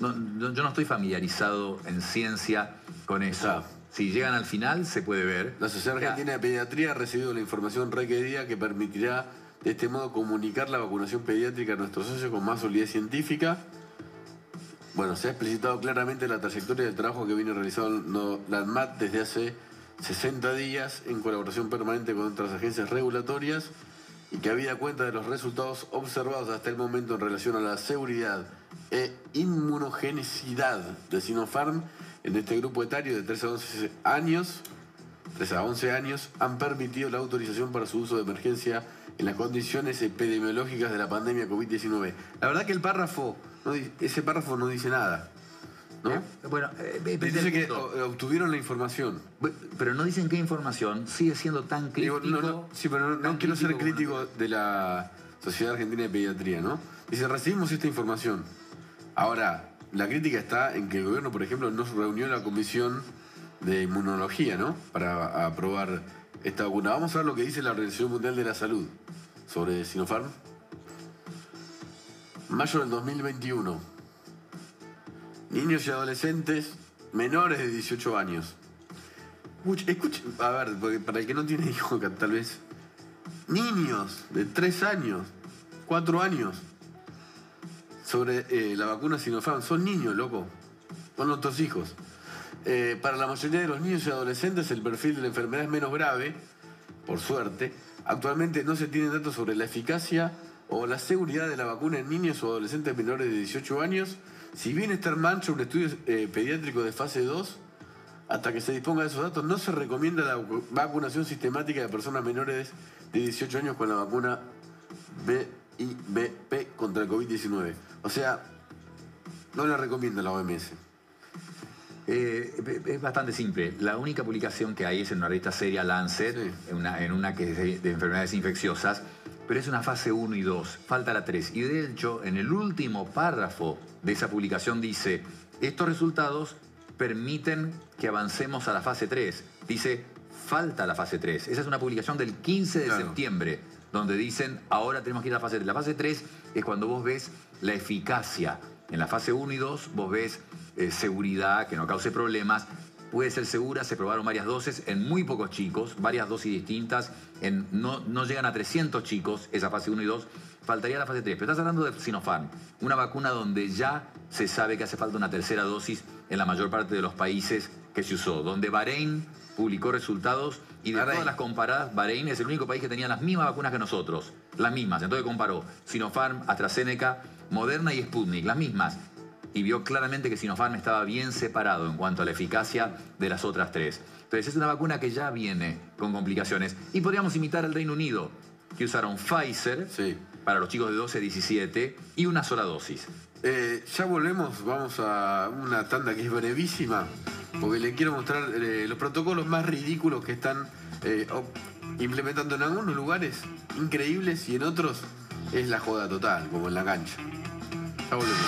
No, no- yo no estoy familiarizado en ciencia con eso. Ah. Si llegan al final, se puede ver. La Sociedad. Argentina de Pediatría ha recibido la información requerida que permitirá de este modo comunicar la vacunación pediátrica a nuestros socios con más solidez científica. Bueno, se ha explicitado claramente la trayectoria del trabajo que viene realizando la ANMAT desde hace 60 días en colaboración permanente con otras agencias regulatorias y que había cuenta de los resultados observados hasta el momento en relación a la seguridad e inmunogenicidad de Sinopharm en este grupo etario de 3 a 11 años 3 a 11 años han permitido la autorización para su uso de emergencia en las condiciones epidemiológicas de la pandemia COVID-19. La verdad que el párrafo, no ese párrafo no dice nada. ¿No? ¿Eh? Bueno, eh, Dice que obtuvieron la información. Pero no dicen qué información, sigue siendo tan Digo, crítico. no, no, sí, pero no, quiero ser crítico crítico de la Sociedad Argentina de Pediatría, ¿no? Dice, recibimos esta información. Ahora, la crítica está en que el gobierno, por ejemplo, no reunió la comisión de inmunología, ¿no? Para aprobar esta vacuna. Vamos a ver lo que dice la Organización Mundial de la Salud sobre Sinopharm. Mayo del 2021. Niños y adolescentes menores de 18 años. Escuche, a ver, porque para el que no tiene hijos, tal vez. Niños de 3 años, 4 años, sobre eh, la vacuna Sinopharm. Son niños, loco. Son nuestros hijos. Eh, para la mayoría de los niños y adolescentes, el perfil de la enfermedad es menos grave, por suerte. Actualmente no se tienen datos sobre la eficacia o la seguridad de la vacuna en niños o adolescentes menores de 18 años. Si bien está en marcha un estudio eh, pediátrico de fase 2, hasta que se disponga de esos datos, no se recomienda la vacu- vacunación sistemática de personas menores de 18 años con la vacuna BIBP contra el COVID-19. O sea, no la recomienda la OMS. Eh, es bastante simple. La única publicación que hay es en una revista seria Lancet, Sí. en, una, en una que es de, de enfermedades infecciosas, pero es una fase 1 y 2, falta la 3. Y de hecho, en el último párrafo de esa publicación dice, estos resultados permiten que avancemos a la fase 3. Dice, falta la fase 3. Esa es una publicación del 15 de Claro. septiembre, donde dicen, ahora tenemos que ir a la fase 3. La fase 3 es cuando vos ves la eficacia. En la fase 1 y 2 vos ves eh, seguridad, que no cause problemas. Puede ser segura, se probaron varias dosis en muy pocos chicos, varias dosis distintas, en, no, no llegan a 300 chicos, esa fase 1 y 2, faltaría la fase 3. Pero estás hablando de Sinopharm, una vacuna donde ya se sabe que hace falta una tercera dosis en la mayor parte de los países que se usó, donde Bahrein publicó resultados y de Bahrein. todas las comparadas, Bahrein es el único país que tenía las mismas vacunas que nosotros, las mismas. Entonces comparó Sinopharm, AstraZeneca, Moderna y Sputnik, las mismas. Y vio claramente que Sinopharm estaba bien separado en cuanto a la eficacia de las otras tres. Entonces es una vacuna que ya viene con complicaciones. Y podríamos imitar al Reino Unido. que usaron Pfizer para los chicos de 12 a 17 y una sola dosis. Eh, ya volvemos, vamos a una tanda que es brevísima, porque le quiero mostrar eh, los protocolos más ridículos que están eh, implementando en algunos lugares increíbles y en otros es la joda total, como en la cancha. Ya volvemos.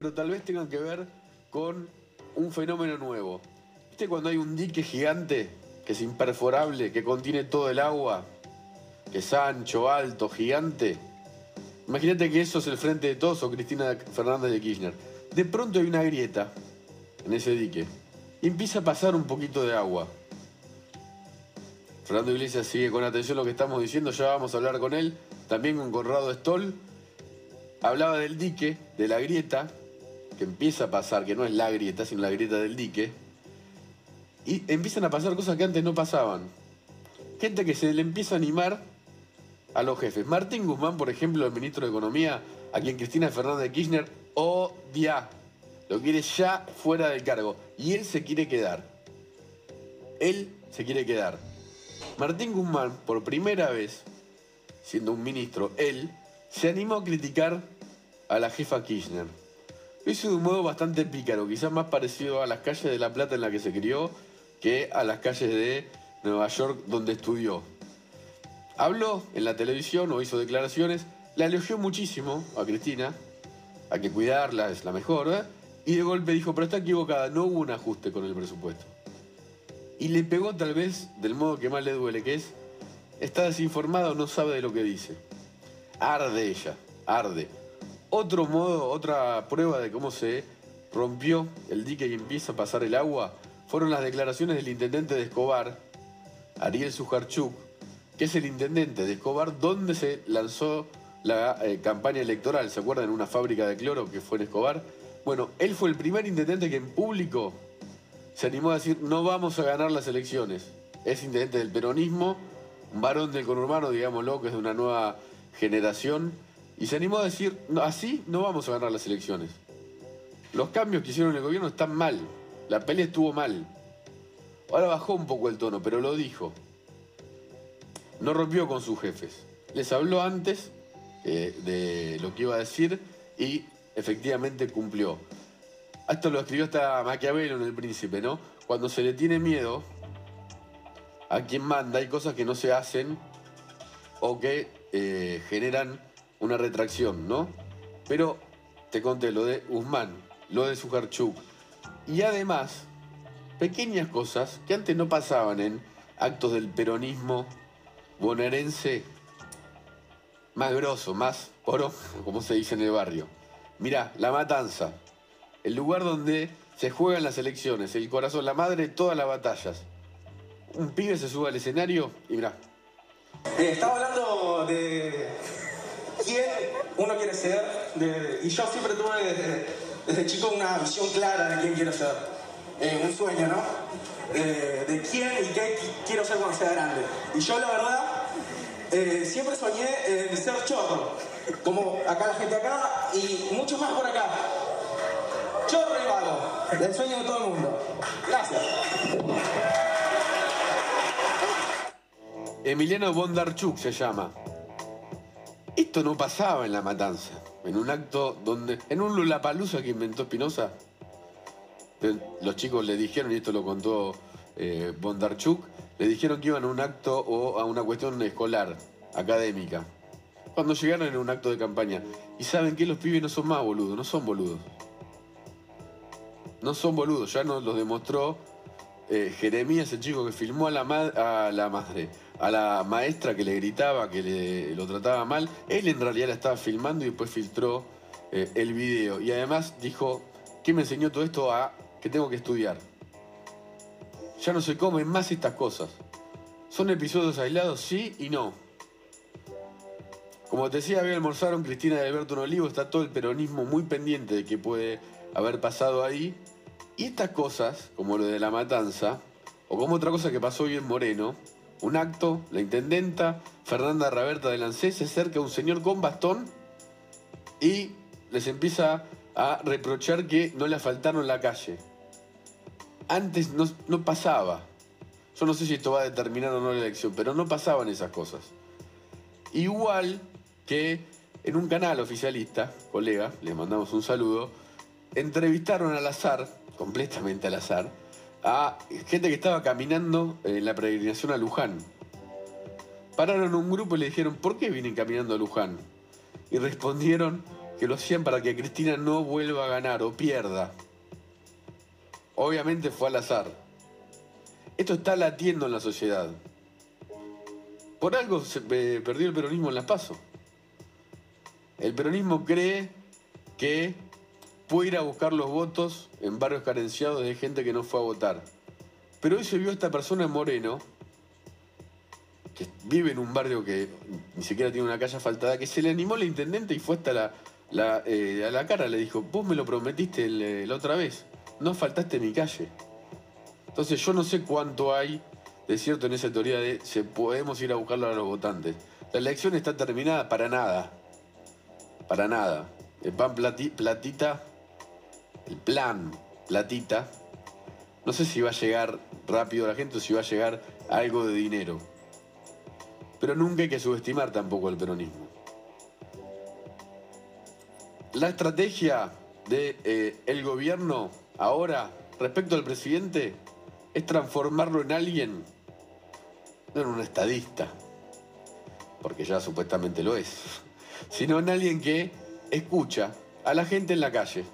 Pero tal vez tengan que ver con un fenómeno nuevo. ¿Viste cuando hay un dique gigante que es imperforable, que contiene todo el agua, que es ancho, alto, gigante? Imagínate que eso es el frente de todos o Cristina Fernández de Kirchner. De pronto hay una grieta en ese dique y empieza a pasar un poquito de agua. Fernando Iglesias sigue con atención lo que estamos diciendo, ya vamos a hablar con él, también con Conrado Stoll. Hablaba del dique, de la grieta, que empieza a pasar, que no es la grieta, sino la grieta del dique. Y empiezan a pasar cosas que antes no pasaban. Gente que se le empieza a animar a los jefes. Martín Guzmán, por ejemplo, el ministro de Economía, a quien Cristina Fernández de Kirchner odia. Lo quiere ya fuera del cargo. Y él se quiere quedar. Él se quiere quedar. Martín Guzmán, por primera vez, siendo un ministro, él se animó a criticar a la jefa Kirchner. Hizo de un modo bastante pícaro, quizás más parecido a las calles de La Plata en la que se crió que a las calles de Nueva York donde estudió. Habló en la televisión o hizo declaraciones, la elogió muchísimo a Cristina, a que cuidarla es la mejor, ¿eh? y de golpe dijo, pero está equivocada, no hubo un ajuste con el presupuesto. Y le pegó tal vez del modo que más le duele, que es, está desinformada o no sabe de lo que dice. Arde ella, arde. Otro modo, otra prueba de cómo se rompió el dique y empieza a pasar el agua, fueron las declaraciones del intendente de Escobar, Ariel Sujarchuk, que es el intendente de Escobar, donde se lanzó la eh, campaña electoral. ¿Se acuerdan? Una fábrica de cloro que fue en Escobar. Bueno, él fue el primer intendente que en público se animó a decir no vamos a ganar las elecciones. Es intendente del peronismo, un varón del conurbano, digámoslo, que es de una nueva generación, y se animó a decir así no vamos a ganar las elecciones. Los cambios que hicieron en el gobierno están mal, la pelea estuvo mal. Ahora bajó un poco el tono, pero lo dijo no rompió con sus jefes. Les habló antes eh, de lo que iba a decir y efectivamente cumplió. Esto lo escribió hasta Maquiavelo en El Príncipe, ¿no? Cuando se le tiene miedo a quien manda, hay cosas que no se hacen o que eh, generan una retracción, ¿no? Pero te conté lo de Guzmán, lo de Sujarchuk. Y además, pequeñas cosas que antes no pasaban en actos del peronismo bonaerense más grosso, más oro, como se dice en el barrio. Mirá, La Matanza, el lugar donde se juegan las elecciones, el corazón, la madre de todas las batallas. Un pibe se sube al escenario y mirá. Eh, estaba hablando de quién uno quiere ser, y yo siempre tuve desde, chico una visión clara de quién quiero ser. Eh, un sueño, ¿no? Eh, de quién y qué quiero ser cuando sea grande. Y yo la verdad eh, siempre soñé en ser chorro, como acá la gente acá y muchos más por acá. Chorro y vago, el sueño de todo el mundo. Gracias. Emiliano Bondarchuk se llama. Esto no pasaba en la matanza. En un acto donde. En un Lulapalooza que inventó Espinosa. Los chicos le dijeron, y esto lo contó eh, Bondarchuk, le dijeron que iban a un acto o a una cuestión escolar, académica. Cuando llegaron en un acto de campaña. Y saben que los pibes no son más boludos, no son boludos. No son boludos, ya nos lo demostró eh, Jeremías, el chico que filmó a la, a la madre, a la maestra que le gritaba, que le, lo trataba mal. Él en realidad la estaba filmando y después filtró eh, el video. Y además dijo, ¿qué me enseñó todo esto a que tengo que estudiar? Ya no se comen más estas cosas. ¿Son episodios aislados? Sí y no. Como te decía, había almorzaron Cristina de Alberto en Olivo, está todo el peronismo muy pendiente de qué puede haber pasado ahí. Y estas cosas, como lo de la matanza, o como otra cosa que pasó hoy en Moreno, un acto, la intendenta Fernanda Raberta de Lancé se acerca a un señor con bastón y les empieza a reprochar que no le asfaltaron la calle. Antes no, no pasaba. Yo no sé si esto va a determinar o no la elección, pero no pasaban esas cosas. Igual que en un canal oficialista, colega, le mandamos un saludo, entrevistaron al azar, completamente al azar, a gente que estaba caminando en la peregrinación a Luján. Pararon un grupo y le dijeron, ¿por qué vienen caminando a Luján? Y respondieron que lo hacían para que Cristina no vuelva a ganar o pierda. Obviamente fue al azar. Esto está latiendo en la sociedad. Por algo se eh, perdió el peronismo en las pasos. El peronismo cree que puede ir a buscar los votos en barrios carenciados de gente que no fue a votar. Pero hoy se vio esta persona en Moreno, que vive en un barrio que ni siquiera tiene una calle asfaltada, que se le animó la intendente y fue hasta la, eh, a la cara, le dijo, vos me lo prometiste la otra vez, no faltaste mi calle. Entonces yo no sé cuánto hay de cierto en esa teoría de se podemos ir a buscarlo a los votantes. La elección está terminada para nada. Para nada. El pan platita, el plan platita, no sé si va a llegar rápido a la gente o si va a llegar algo de dinero. Pero nunca hay que subestimar tampoco el peronismo. La estrategia del de, eh, gobierno ahora respecto al presidente es transformarlo en alguien, no en un estadista, porque ya supuestamente lo es, sino en alguien que escucha a la gente en la calle.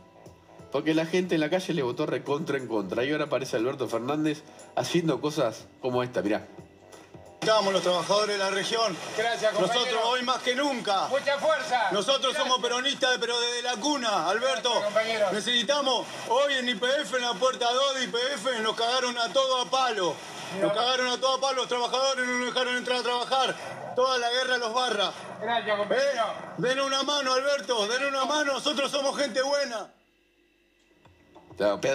Porque la gente en la calle le votó recontra en contra. Y ahora aparece Alberto Fernández haciendo cosas como esta, mirá. Estamos los trabajadores de la región. Gracias, compañero. Nosotros hoy más que nunca. Mucha fuerza. Nosotros somos peronistas, pero desde la cuna, Alberto. Necesitamos, hoy en IPF, en la puerta 2 de IPF, nos cagaron a todo a palo. Nos cagaron a todo a palo, los trabajadores no nos dejaron entrar a trabajar. Toda la guerra los barra. Gracias, compañero. Eh, den una mano, Alberto, den una mano, nosotros somos gente buena.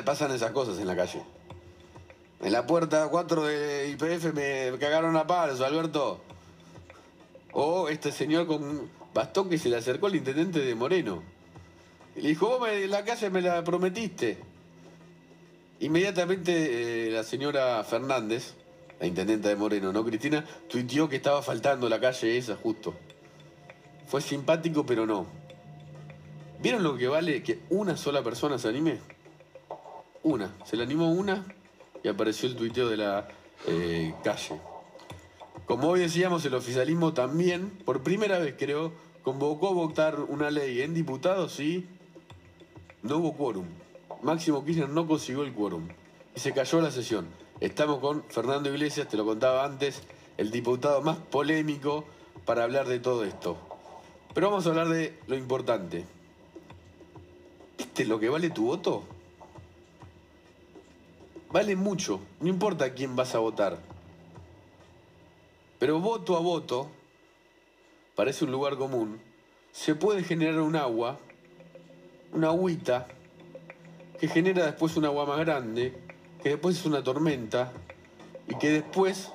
Pasan esas cosas en la calle. En la puerta 4 de IPF me cagaron a palos, Alberto. O este señor con bastón que se le acercó al intendente de Moreno. Y le dijo, vos me, la calle me la prometiste. Inmediatamente eh, la señora Fernández, la intendenta de Moreno, ¿no, Cristina? Tuiteó que estaba faltando la calle esa justo. Fue simpático, pero no. ¿Vieron lo que vale que una sola persona se anime? Una. Se le animó una y apareció el tuiteo de la eh, calle. Como hoy decíamos, el oficialismo también, por primera vez creo, convocó a votar una ley en diputados y no hubo quórum. Máximo Kirchner no consiguió el quórum y se cayó la sesión. Estamos con Fernando Iglesias, te lo contaba antes, el diputado más polémico para hablar de todo esto. Pero vamos a hablar de lo importante. ¿Viste lo que vale tu voto? Vale mucho, no importa quién vas a votar. Pero voto a voto, parece un lugar común, se puede generar un agua, una agüita, que genera después un agua más grande, que después es una tormenta, y que después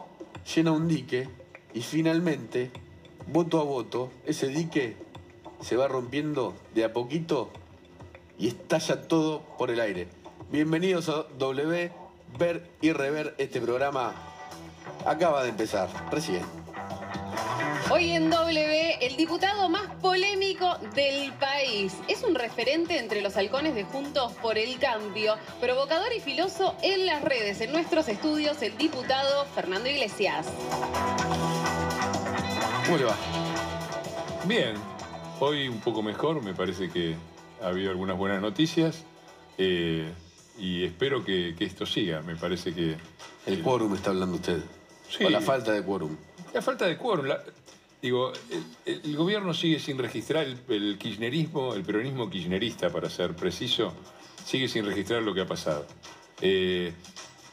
llena un dique, y finalmente, voto a voto, ese dique se va rompiendo de a poquito y estalla todo por el aire. Bienvenidos a W ver y rever este programa acaba de empezar, recién. Hoy en W, el diputado más polémico del país. Es un referente entre los halcones de Juntos por el Cambio, provocador y filoso en las redes. En nuestros estudios, el diputado Fernando Iglesias. ¿Cómo le va? Bien, hoy un poco mejor, me parece que ha habido algunas buenas noticias. Eh, y espero que, esto siga. Me parece que... El quórum está hablando usted. Sí. O la falta de quórum. La falta de quórum. digo, el, gobierno sigue sin registrar el, kirchnerismo, el peronismo kirchnerista, para ser preciso, sigue sin registrar lo que ha pasado. Eh,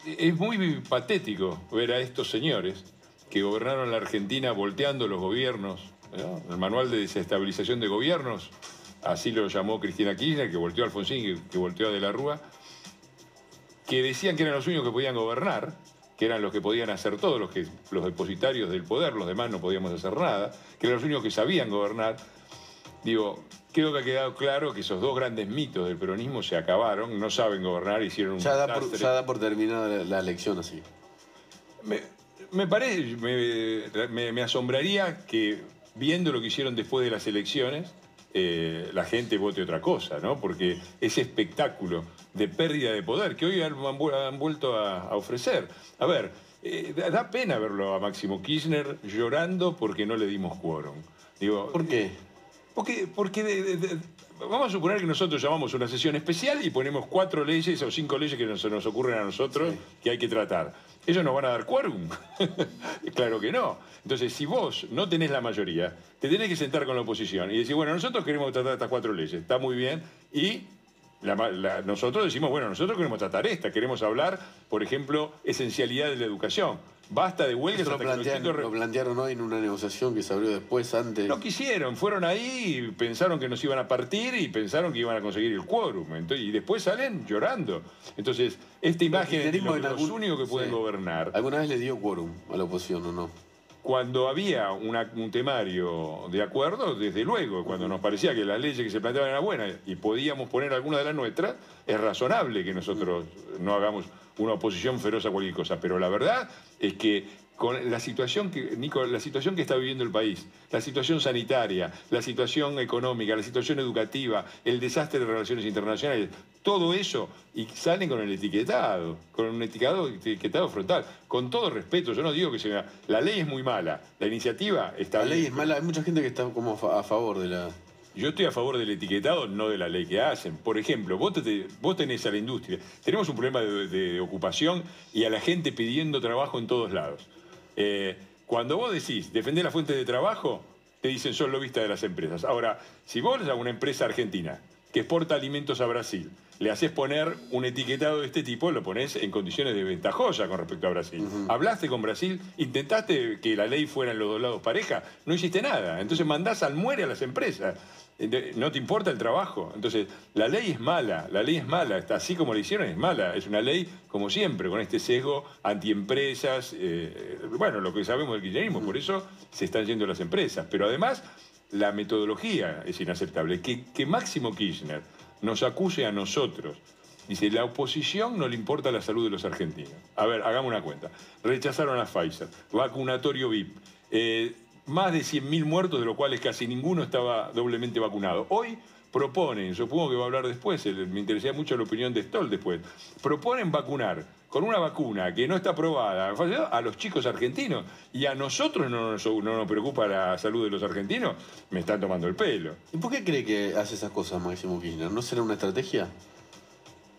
es muy patético ver a estos señores que gobernaron la Argentina volteando los gobiernos, el manual de desestabilización de gobiernos, así lo llamó Cristina Kirchner, que volteó a Alfonsín, que volteó a De la Rúa, que decían que eran los únicos que podían gobernar, que eran los que podían hacer todo, los, que, los depositarios del poder, los demás no podíamos hacer nada, que eran los únicos que sabían gobernar, Digo, creo que ha quedado claro que esos dos grandes mitos del peronismo se acabaron, no saben gobernar, hicieron un Ya da, por, ya da por terminada la, la elección así. Me, me parece, me, me- me asombraría que viendo lo que hicieron después de las elecciones, eh, la gente vote otra cosa, ¿no? Porque ese espectáculo de pérdida de poder que hoy han, han vu- han vuelto a, a ofrecer. A ver, eh, da, pena verlo a Máximo Kirchner llorando porque no le dimos quórum. Digo, ¿Por qué? Porque, porque de- de- de- vamos a suponer que nosotros llamamos una sesión especial y ponemos cuatro leyes o cinco leyes que nos, nos ocurren a nosotros que hay que tratar. ¿Ellos nos van a dar quórum? claro que no. Entonces, si vos no tenés la mayoría, te tenés que sentar con la oposición y decir, bueno, nosotros queremos tratar estas cuatro leyes, está muy bien, y nosotros decimos, bueno, nosotros queremos tratar esta, queremos hablar, por ejemplo, esencialidad de la educación. Basta de huelgas lo, que los chicos lo plantearon hoy en una negociación que se abrió después, antes. no quisieron, fueron ahí y pensaron que nos iban a partir y pensaron que iban a conseguir el quórum. Entonces, y después salen llorando. Entonces, esta imagen de kirchnerismo lo- los algún- únicos que pueden sí. gobernar. ¿Alguna vez le dio quórum a la oposición o no? Cuando había una- un temario de acuerdo, desde luego, cuando nos parecía que las leyes que se planteaban eran buenas y podíamos poner alguna de las nuestras, es razonable que nosotros no hagamos una oposición feroz a cualquier cosa. Pero la verdad es que con la situación que, Nico, la situación que está viviendo el país, la situación sanitaria, la situación económica, la situación educativa, el desastre de relaciones internacionales, todo eso, y salen con el etiquetado, con un etiquetado, etiquetado frontal. Con todo respeto, yo no digo que sea. La ley es muy mala, la iniciativa está La ley bien, es mala, hay mucha gente que está como a favor de la... yo estoy a favor del etiquetado, no de la ley que hacen. Por ejemplo, vos, te- vos tenés a la industria. Tenemos un problema de, de ocupación y a la gente pidiendo trabajo en todos lados. Eh, cuando vos decís defender la fuente de trabajo, te dicen son lobistas de las empresas. Ahora, si vos a una empresa argentina que exporta alimentos a Brasil, le haces poner un etiquetado de este tipo, lo pones en condiciones desventajosas con respecto a Brasil. Hablaste con Brasil, intentaste que la ley fuera en los dos lados pareja, no hiciste nada. Entonces mandás al muere a las empresas. Ente- No te importa el trabajo. Entonces, la ley es mala, la ley es mala, así como la hicieron es mala. Es una ley, como siempre, con este sesgo antiempresas, eh, bueno, lo que sabemos del kirchnerismo, por eso se están yendo las empresas. Pero además, la metodología es inaceptable. Que, que Máximo Kirchner nos acuse a nosotros. Dice, la oposición no le importa la salud de los argentinos. A ver, hagamos una cuenta. Rechazaron a Pfizer, vacunatorio VIP, eh, más de 100.000 muertos, de los cuales casi ninguno estaba doblemente vacunado. Hoy proponen, supongo que va a hablar después, me interesaría mucho la opinión de Stoll después, proponen vacunar con una vacuna que no está aprobada a los chicos argentinos y a nosotros no nos, no nos preocupa la salud de los argentinos, me están tomando el pelo. ¿Y por qué cree que hace esas cosas Máximo Kirchner? ¿No será una estrategia?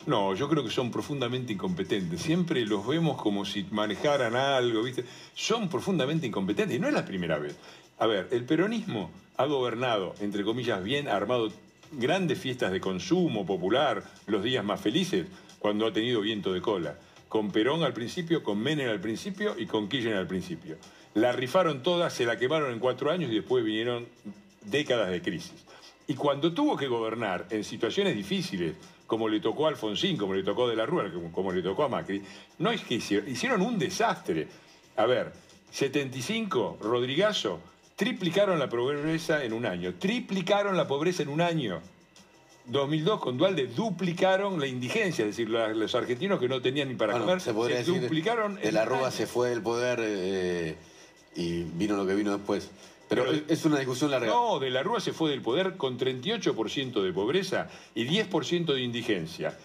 No, yo creo que son profundamente incompetentes. Siempre los vemos como si manejaran algo, ¿viste? Son profundamente incompetentes y no es la primera vez. A ver, el peronismo ha gobernado, entre comillas, bien, armado grandes fiestas de consumo popular, los días más felices, cuando ha tenido viento de cola. Con Perón al principio, con Menem al principio y con Kirchner al principio. La rifaron todas, se la quemaron en cuatro años y después vinieron décadas de crisis. Y cuando tuvo que gobernar en situaciones difíciles, como le tocó a Alfonsín, como le tocó a De la Rúa, como, como le tocó a Macri, no es que hicieron, hicieron un desastre. A ver, 75, Rodrigazo, triplicaron la pobreza en un año, triplicaron la pobreza en un año. 2002 con Dualde duplicaron la indigencia, es decir, los argentinos que no tenían ni para Bueno, comer, se podría decir, duplicaron de la Rúa se fue del poder eh, y vino lo que vino después. Pero, Pero- es- una discusión larga. No, de la Rúa se fue del poder con 38% de pobreza y 10% de indigencia.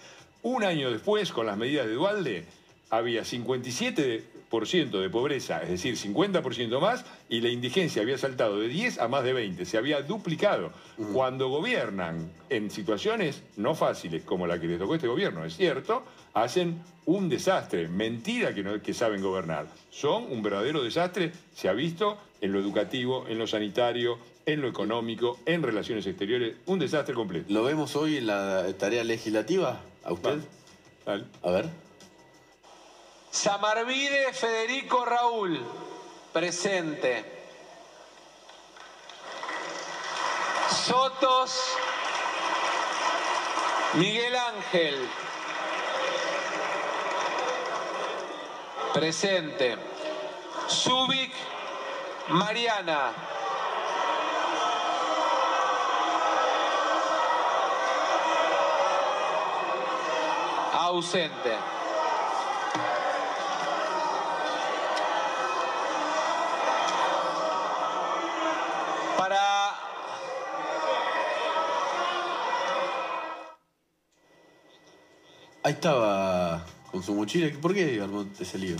Un año después, con las medidas de Dualde, había 57% de pobreza, es decir, 50% más, y la indigencia había saltado de 10 a más de 20, se había duplicado. Cuando gobiernan en situaciones no fáciles como la que le tocó este gobierno, es cierto, hacen un desastre, mentira que, no, que saben gobernar. Son un verdadero desastre, se ha visto en lo educativo, en lo sanitario, en lo económico, en relaciones exteriores, un desastre completo. ¿Lo vemos hoy en la tarea legislativa? ¿A usted? A ver. Samarvide Federico Raúl, presente. Sotos Miguel Ángel, presente. Zubik Mariana. Ausente. Para Ahí estaba con su mochila. ¿Por qué armó ese lío?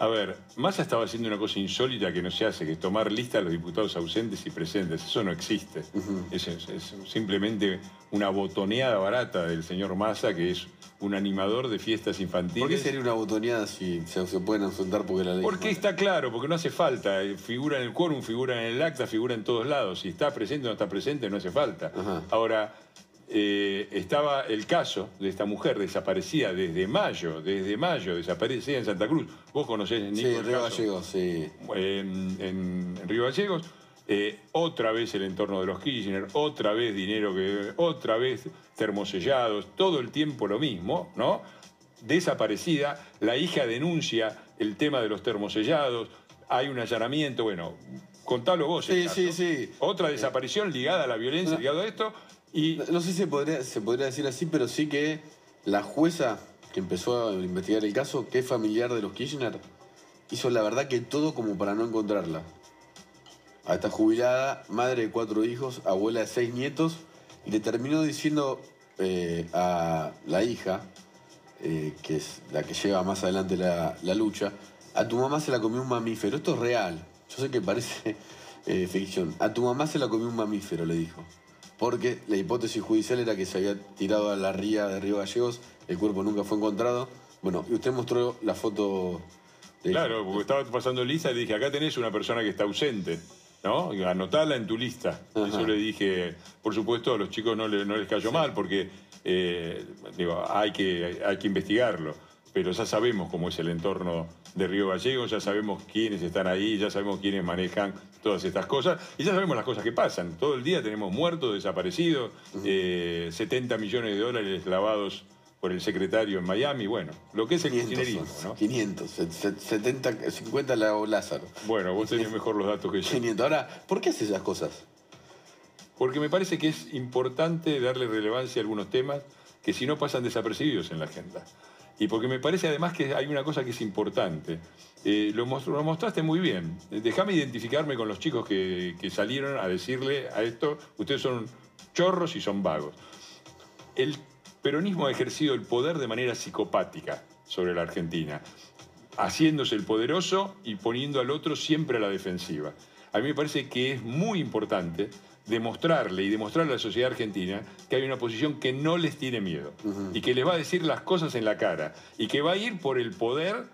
A ver, Massa estaba haciendo una cosa insólita que no se hace, que es tomar lista a los diputados ausentes y presentes. Eso no existe. es, es- es simplemente una botoneada barata del señor Massa, que es un animador de fiestas infantiles. ¿Por qué sería una botoneada si se, se pueden ausentar porque la ley? Porque está claro, porque no hace falta. Eh, Figura en el quórum, figura en el acta, figura en todos lados. Si está presente o no está presente, no hace falta. Ahora, eh, estaba el caso de esta mujer desaparecida desde mayo, desde mayo, desaparecida en Santa Cruz. Vos conocés, Nico, Sí, el Río caso? Gallegos, sí. En, en Río Gallegos. Eh, otra vez el entorno de los Kirchner, otra vez dinero que. otra vez termosellados, todo el tiempo lo mismo, ¿no? Desaparecida, la hija denuncia el tema de los termosellados, hay un allanamiento, bueno, contalo vos. el Sí, caso. sí, sí. Otra desaparición ligada a la violencia, ligada a esto. Y... No sé si se podría, decir así, pero sí que la jueza que empezó a investigar el caso, que es familiar de los Kirchner, hizo la verdad que todo como para no encontrarla. A esta jubilada, madre de cuatro hijos, abuela de seis nietos, y le terminó diciendo eh, a la hija, eh, que es la que lleva más adelante la, la lucha, a tu mamá se la comió un mamífero. Esto es real. Yo sé que parece eh, ficción. A tu mamá se la comió un mamífero, le dijo. Porque la hipótesis judicial era que se había tirado a la ría de Río Gallegos, el cuerpo nunca fue encontrado. Bueno, y usted mostró la foto de... Claro, porque estaba pasando lista y le dije, acá tenés una persona que está ausente, ¿no? Anotala en tu lista. Eso le dije, por supuesto, a los chicos no les cayó mal, porque eh, digo, hay, que, hay que investigarlo. Pero ya sabemos cómo es el entorno de Río Gallegos, ya sabemos quiénes están ahí, ya sabemos quiénes manejan todas estas cosas, y ya sabemos las cosas que pasan. Todo el día tenemos muertos, desaparecidos, eh, 70 millones de dólares lavados por el secretario en Miami, bueno, lo que es el 500, kirchnerismo, ¿no? 500, se- se- 70, 50 la Lázaro. Bueno, vos tenés mejor los datos que yo. 500. Ahora, ¿por qué hace esas cosas? Porque me parece que es importante darle relevancia a algunos temas que si no pasan desapercibidos en la agenda. Y porque me parece además que hay una cosa que es importante. Eh, lo, mos- lo mostraste muy bien. Déjame identificarme con los chicos que salieron a decirle a esto, ustedes son chorros y son vagos. El peronismo ha ejercido el poder de manera psicopática sobre la Argentina, haciéndose el poderoso y poniendo al otro siempre a la defensiva. A mí me parece que es muy importante demostrarle y demostrarle a la sociedad argentina que hay una posición que no les tiene miedo y que les va a decir las cosas en la cara y que va a ir por el poder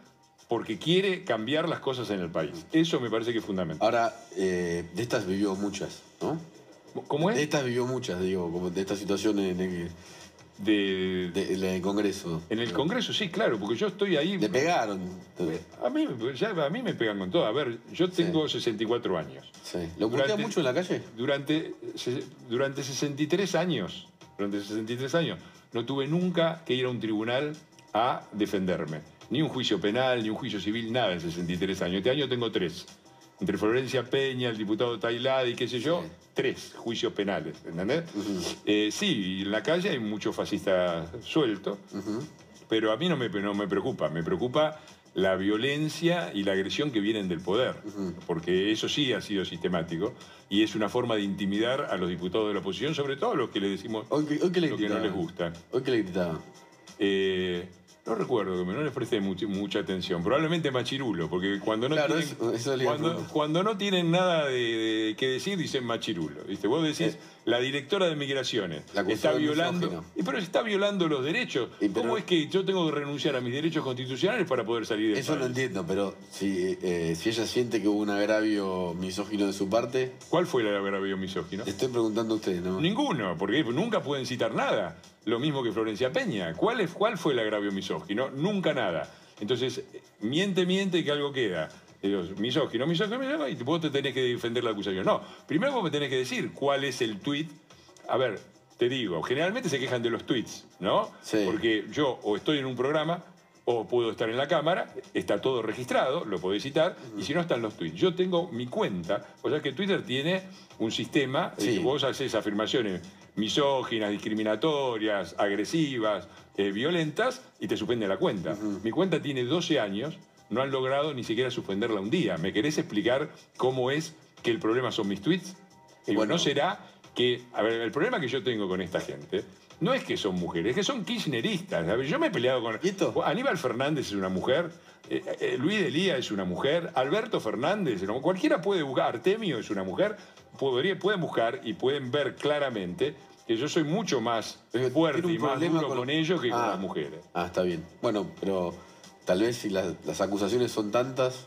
porque quiere cambiar las cosas en el país. Eso me parece que es fundamental. Ahora, eh, de estas vivió muchas, ¿no? ¿Cómo es? De estas vivió muchas, digo, como de esta situación en el, de, en el Congreso. En el Congreso, sí, claro, porque yo estoy ahí. Le pegaron. A mí, ya, a mí me pegan con todo. A ver, yo tengo 64 años. Sí. ¿Lo putean mucho en la calle? Durante, durante 63 años, durante 63 años, no tuve nunca que ir a un tribunal a defenderme. Ni un juicio penal, ni un juicio civil, nada en 63 años. Este año tengo tres. Entre Florencia Peña, el diputado Tailad y qué sé yo, tres juicios penales, ¿entendés? Eh, sí, en la calle hay mucho fascista suelto, pero a mí no me, no me preocupa, me preocupa la violencia y la agresión que vienen del poder, porque eso sí ha sido sistemático y es una forma de intimidar a los diputados de la oposición, sobre todo a los que le decimos Hoy, que- hoy que le lo que no les gusta. Hoy que le gritaban. Eh, no recuerdo, que me- no les presté much- mucha atención. Probablemente Machirulo, porque cuando no, Claro, tienen, eso- eso le cuando, cuando no tienen nada de, de- que decir, dicen Machirulo. ¿viste? Vos decís, la directora de Migraciones está violando. pero está violando los derechos. ¿Cómo es que yo tengo que renunciar a mis derechos constitucionales para poder salir de Eso no entiendo, pero si, eh, si ella siente que hubo un agravio misógino de su parte. ¿Cuál fue el agravio misógino? Le estoy preguntando a usted, ¿no? Ninguno, porque nunca pueden citar nada. Lo mismo que Florencia Peña. ¿Cuál, es, ¿Cuál fue el agravio misógino? Nunca nada. Entonces, miente, miente que algo queda. Digo, misógino, misógino, misógino, y vos te tenés que defender la acusación. No, primero vos me tenés que decir cuál es el tuit. A ver, te digo, generalmente se quejan de los tweets, ¿no? Porque yo o estoy en un programa o puedo estar en la cámara, está todo registrado, lo podés citar, y si no están los tweets. Yo tengo mi cuenta, o sea que Twitter tiene un sistema, de que vos haces afirmaciones misóginas, discriminatorias, agresivas, eh, violentas y te suspenden la cuenta. Mi cuenta tiene 12 años, no han logrado ni siquiera suspenderla un día. ¿Me querés explicar cómo es que el problema son mis tweets? Digo, ¿no será que, a ver, el problema que yo tengo con esta gente no es que son mujeres, es que son kirchneristas. Ver, yo me he peleado con... Aníbal Fernández es una mujer, eh, eh, Luis Delía es una mujer, Alberto Fernández, ¿no? cualquiera puede buscar, Artemio es una mujer, podría- pueden buscar y pueden ver claramente que yo soy mucho más fuerte y más duro con, con- ellos que con Ah. las mujeres. Ah, está bien. Bueno, pero tal vez si las, las acusaciones son tantas,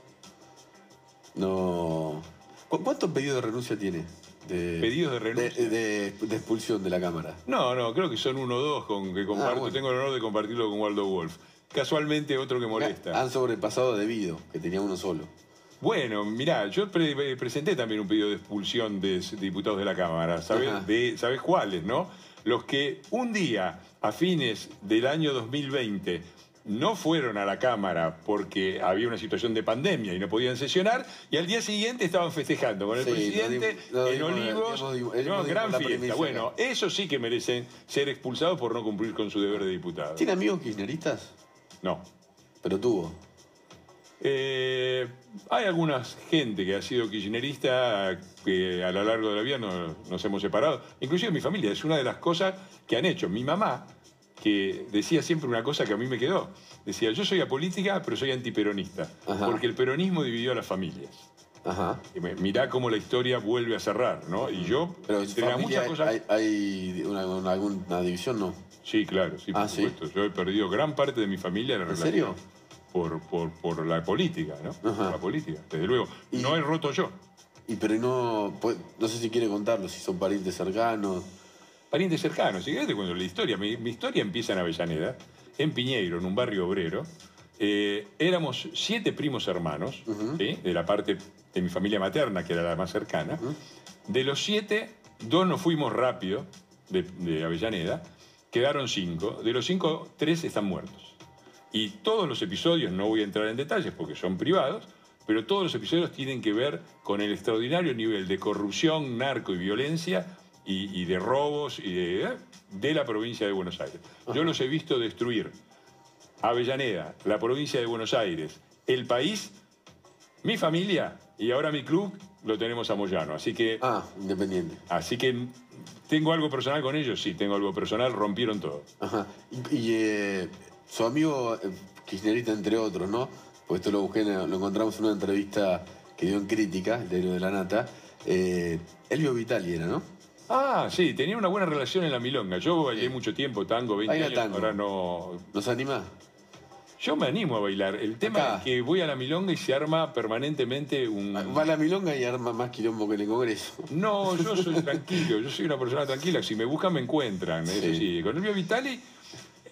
no... ¿Cu- ¿Cuántos pedidos de renuncia tiene? De, ¿Pedidos de renuncia? De, de- de expulsión de la Cámara. No, no, creo que son uno o dos con que comparto. Ah, bueno. Tengo el honor de compartirlo con Waldo Wolf. Casualmente otro que molesta. Han sobrepasado debido, que tenía uno solo. Bueno, mirá, yo pre- presenté también un pedido de expulsión de diputados de la Cámara. ¿Sabés, ¿sabés cuáles, no? Los que un día, a fines del año 2020, no fueron a la Cámara porque había una situación de pandemia y no podían sesionar, y al día siguiente estaban festejando con el Sí, presidente nos nos en Olivos. no, gran fiesta. premisa Bueno, eso sí que merecen ser expulsados por no cumplir con su deber de diputado. ¿Tiene amigos kirchneristas? No. Pero tuvo. Eh, hay alguna gente que ha sido kirchnerista que a lo largo de la vida no- nos hemos separado. Inclusive mi familia, es una de las cosas que han hecho. Mi mamá, que decía siempre una cosa que a mí me quedó. Decía, yo soy apolítica, pero soy antiperonista. Ajá. Porque el peronismo dividió a las familias. Ajá. Mirá cómo la historia vuelve a cerrar, ¿no? Y yo, Pero en entre familia muchas cosas... hay, hay una, una- alguna división, ¿no? Sí, claro, sí, por Ah, ¿sí? supuesto. Yo he perdido gran parte de mi familia en la ¿En relación. serio? Por, por, por la política, ¿no? Por la política, desde luego. No he roto yo. Y pero no, pues, no sé si quiere contarlo, si son parientes cercanos. Parientes cercanos, querés te cuento la historia. Mi, mi historia empieza en Avellaneda, en Piñeiro, en un barrio obrero. Eh, éramos siete primos hermanos, ¿sí? de la parte de mi familia materna, que era la más cercana. De los siete, dos nos fuimos rápido de, de Avellaneda, quedaron cinco. De los cinco, tres están muertos. Y todos los episodios, no voy a entrar en detalles porque son privados, pero todos los episodios tienen que ver con el extraordinario nivel de corrupción, narco y violencia y, y de robos y de, de la provincia de Buenos Aires. Yo los he visto destruir Avellaneda, la provincia de Buenos Aires, el país, mi familia y ahora mi club lo tenemos a Moyano. Así que. Ah, independiente. Así que. ¿Tengo algo personal con ellos? Sí, tengo algo personal, rompieron todo. Ajá. Y, y, eh, su amigo eh, kirchnerista, entre otros, ¿no? Porque esto lo busqué, lo encontramos en una entrevista que dio en Crítica, el diario de la Nata. Eh, Elvio Vitali era, ¿no? Ah, sí, tenía una buena relación en la milonga. Yo bailé mucho tiempo tango, 20 Baila años, tango. ahora no... ¿Nos anima? Yo me animo a bailar. El tema Acá. es que voy a la milonga y se arma permanentemente un... Va a la milonga y arma más quilombo que en el Congreso. No, yo soy tranquilo, yo soy una persona tranquila. Si me buscan, me encuentran. Eso Sí. Con Elvio Vitali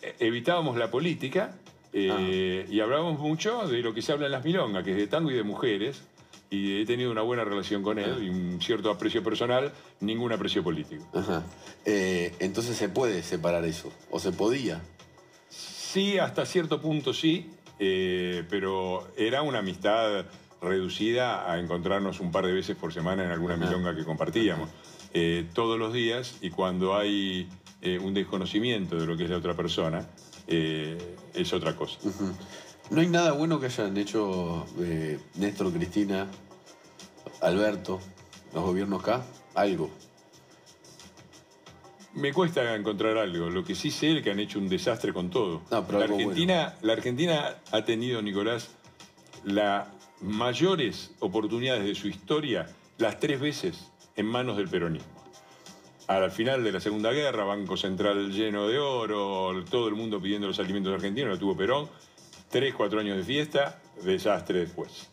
eh, evitábamos la política eh, y hablábamos mucho de lo que se habla en las milongas, que es de tango y de mujeres. Y he tenido una buena relación con él y un cierto aprecio personal, ningún aprecio político. Ajá. Eh, entonces se puede separar eso. O se podía. Sí, hasta cierto punto sí, eh, pero era una amistad reducida a encontrarnos un par de veces por semana en alguna milonga que compartíamos. Eh, todos los días y cuando hay eh, un desconocimiento de lo que es la otra persona, es otra cosa. No hay nada bueno que hayan hecho eh, Néstor, Cristina, Alberto, los gobiernos acá. Algo. Me cuesta encontrar algo. Lo que sí sé es que han hecho un desastre con todo. pero la, algo Argentina, la Argentina ha tenido, Nicolás, las mayores oportunidades de su historia, las tres veces en manos del peronismo. Al final de la Segunda Guerra, Banco Central lleno de oro, todo el mundo pidiendo los alimentos argentinos, lo tuvo Perón. Tres, cuatro años de fiesta, desastre después.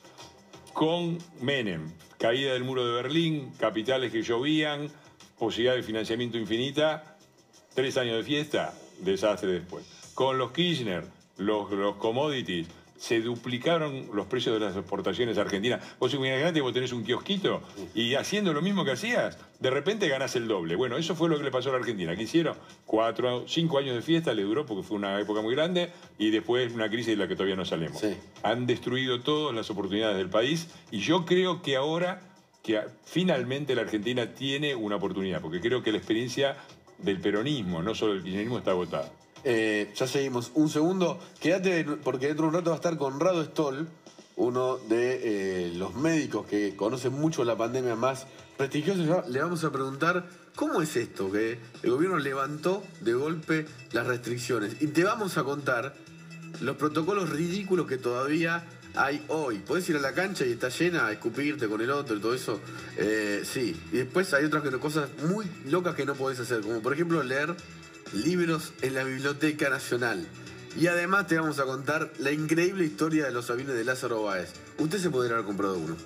Con Menem, caída del muro de Berlín, capitales que llovían, posibilidad de financiamiento infinita, tres años de fiesta, desastre después. Con los Kirchner, los, los commodities, se duplicaron los precios de las exportaciones argentinas. Vos imaginate que vos tenés un kiosquito y haciendo lo mismo que hacías, de repente ganás el doble. Bueno, eso fue lo que le pasó a la Argentina. ¿Qué hicieron? Cuatro, cinco años de fiesta le duró porque fue una época muy grande y después una crisis de la que todavía no salimos. Han destruido todas las oportunidades del país y yo creo que ahora que finalmente la Argentina tiene una oportunidad, porque creo que la experiencia del peronismo, no solo del kirchnerismo, está agotada. Eh, ya seguimos. Un segundo. Quédate porque dentro de un rato va a estar Conrado Stoll, uno de eh, los médicos que conocen mucho la pandemia más prestigiosa. Le vamos a preguntar cómo es esto que el gobierno levantó de golpe las restricciones. Y te vamos a contar los protocolos ridículos que todavía hay hoy. Podés ir a la cancha y está llena, a escupirte con el otro y todo eso. Eh, sí. Y después hay otras cosas muy locas que no podés hacer, como por ejemplo leer libros en la Biblioteca Nacional. Y además te vamos a contar la increíble historia de los aviones de Lázaro Báez. Usted se podría haber comprado uno.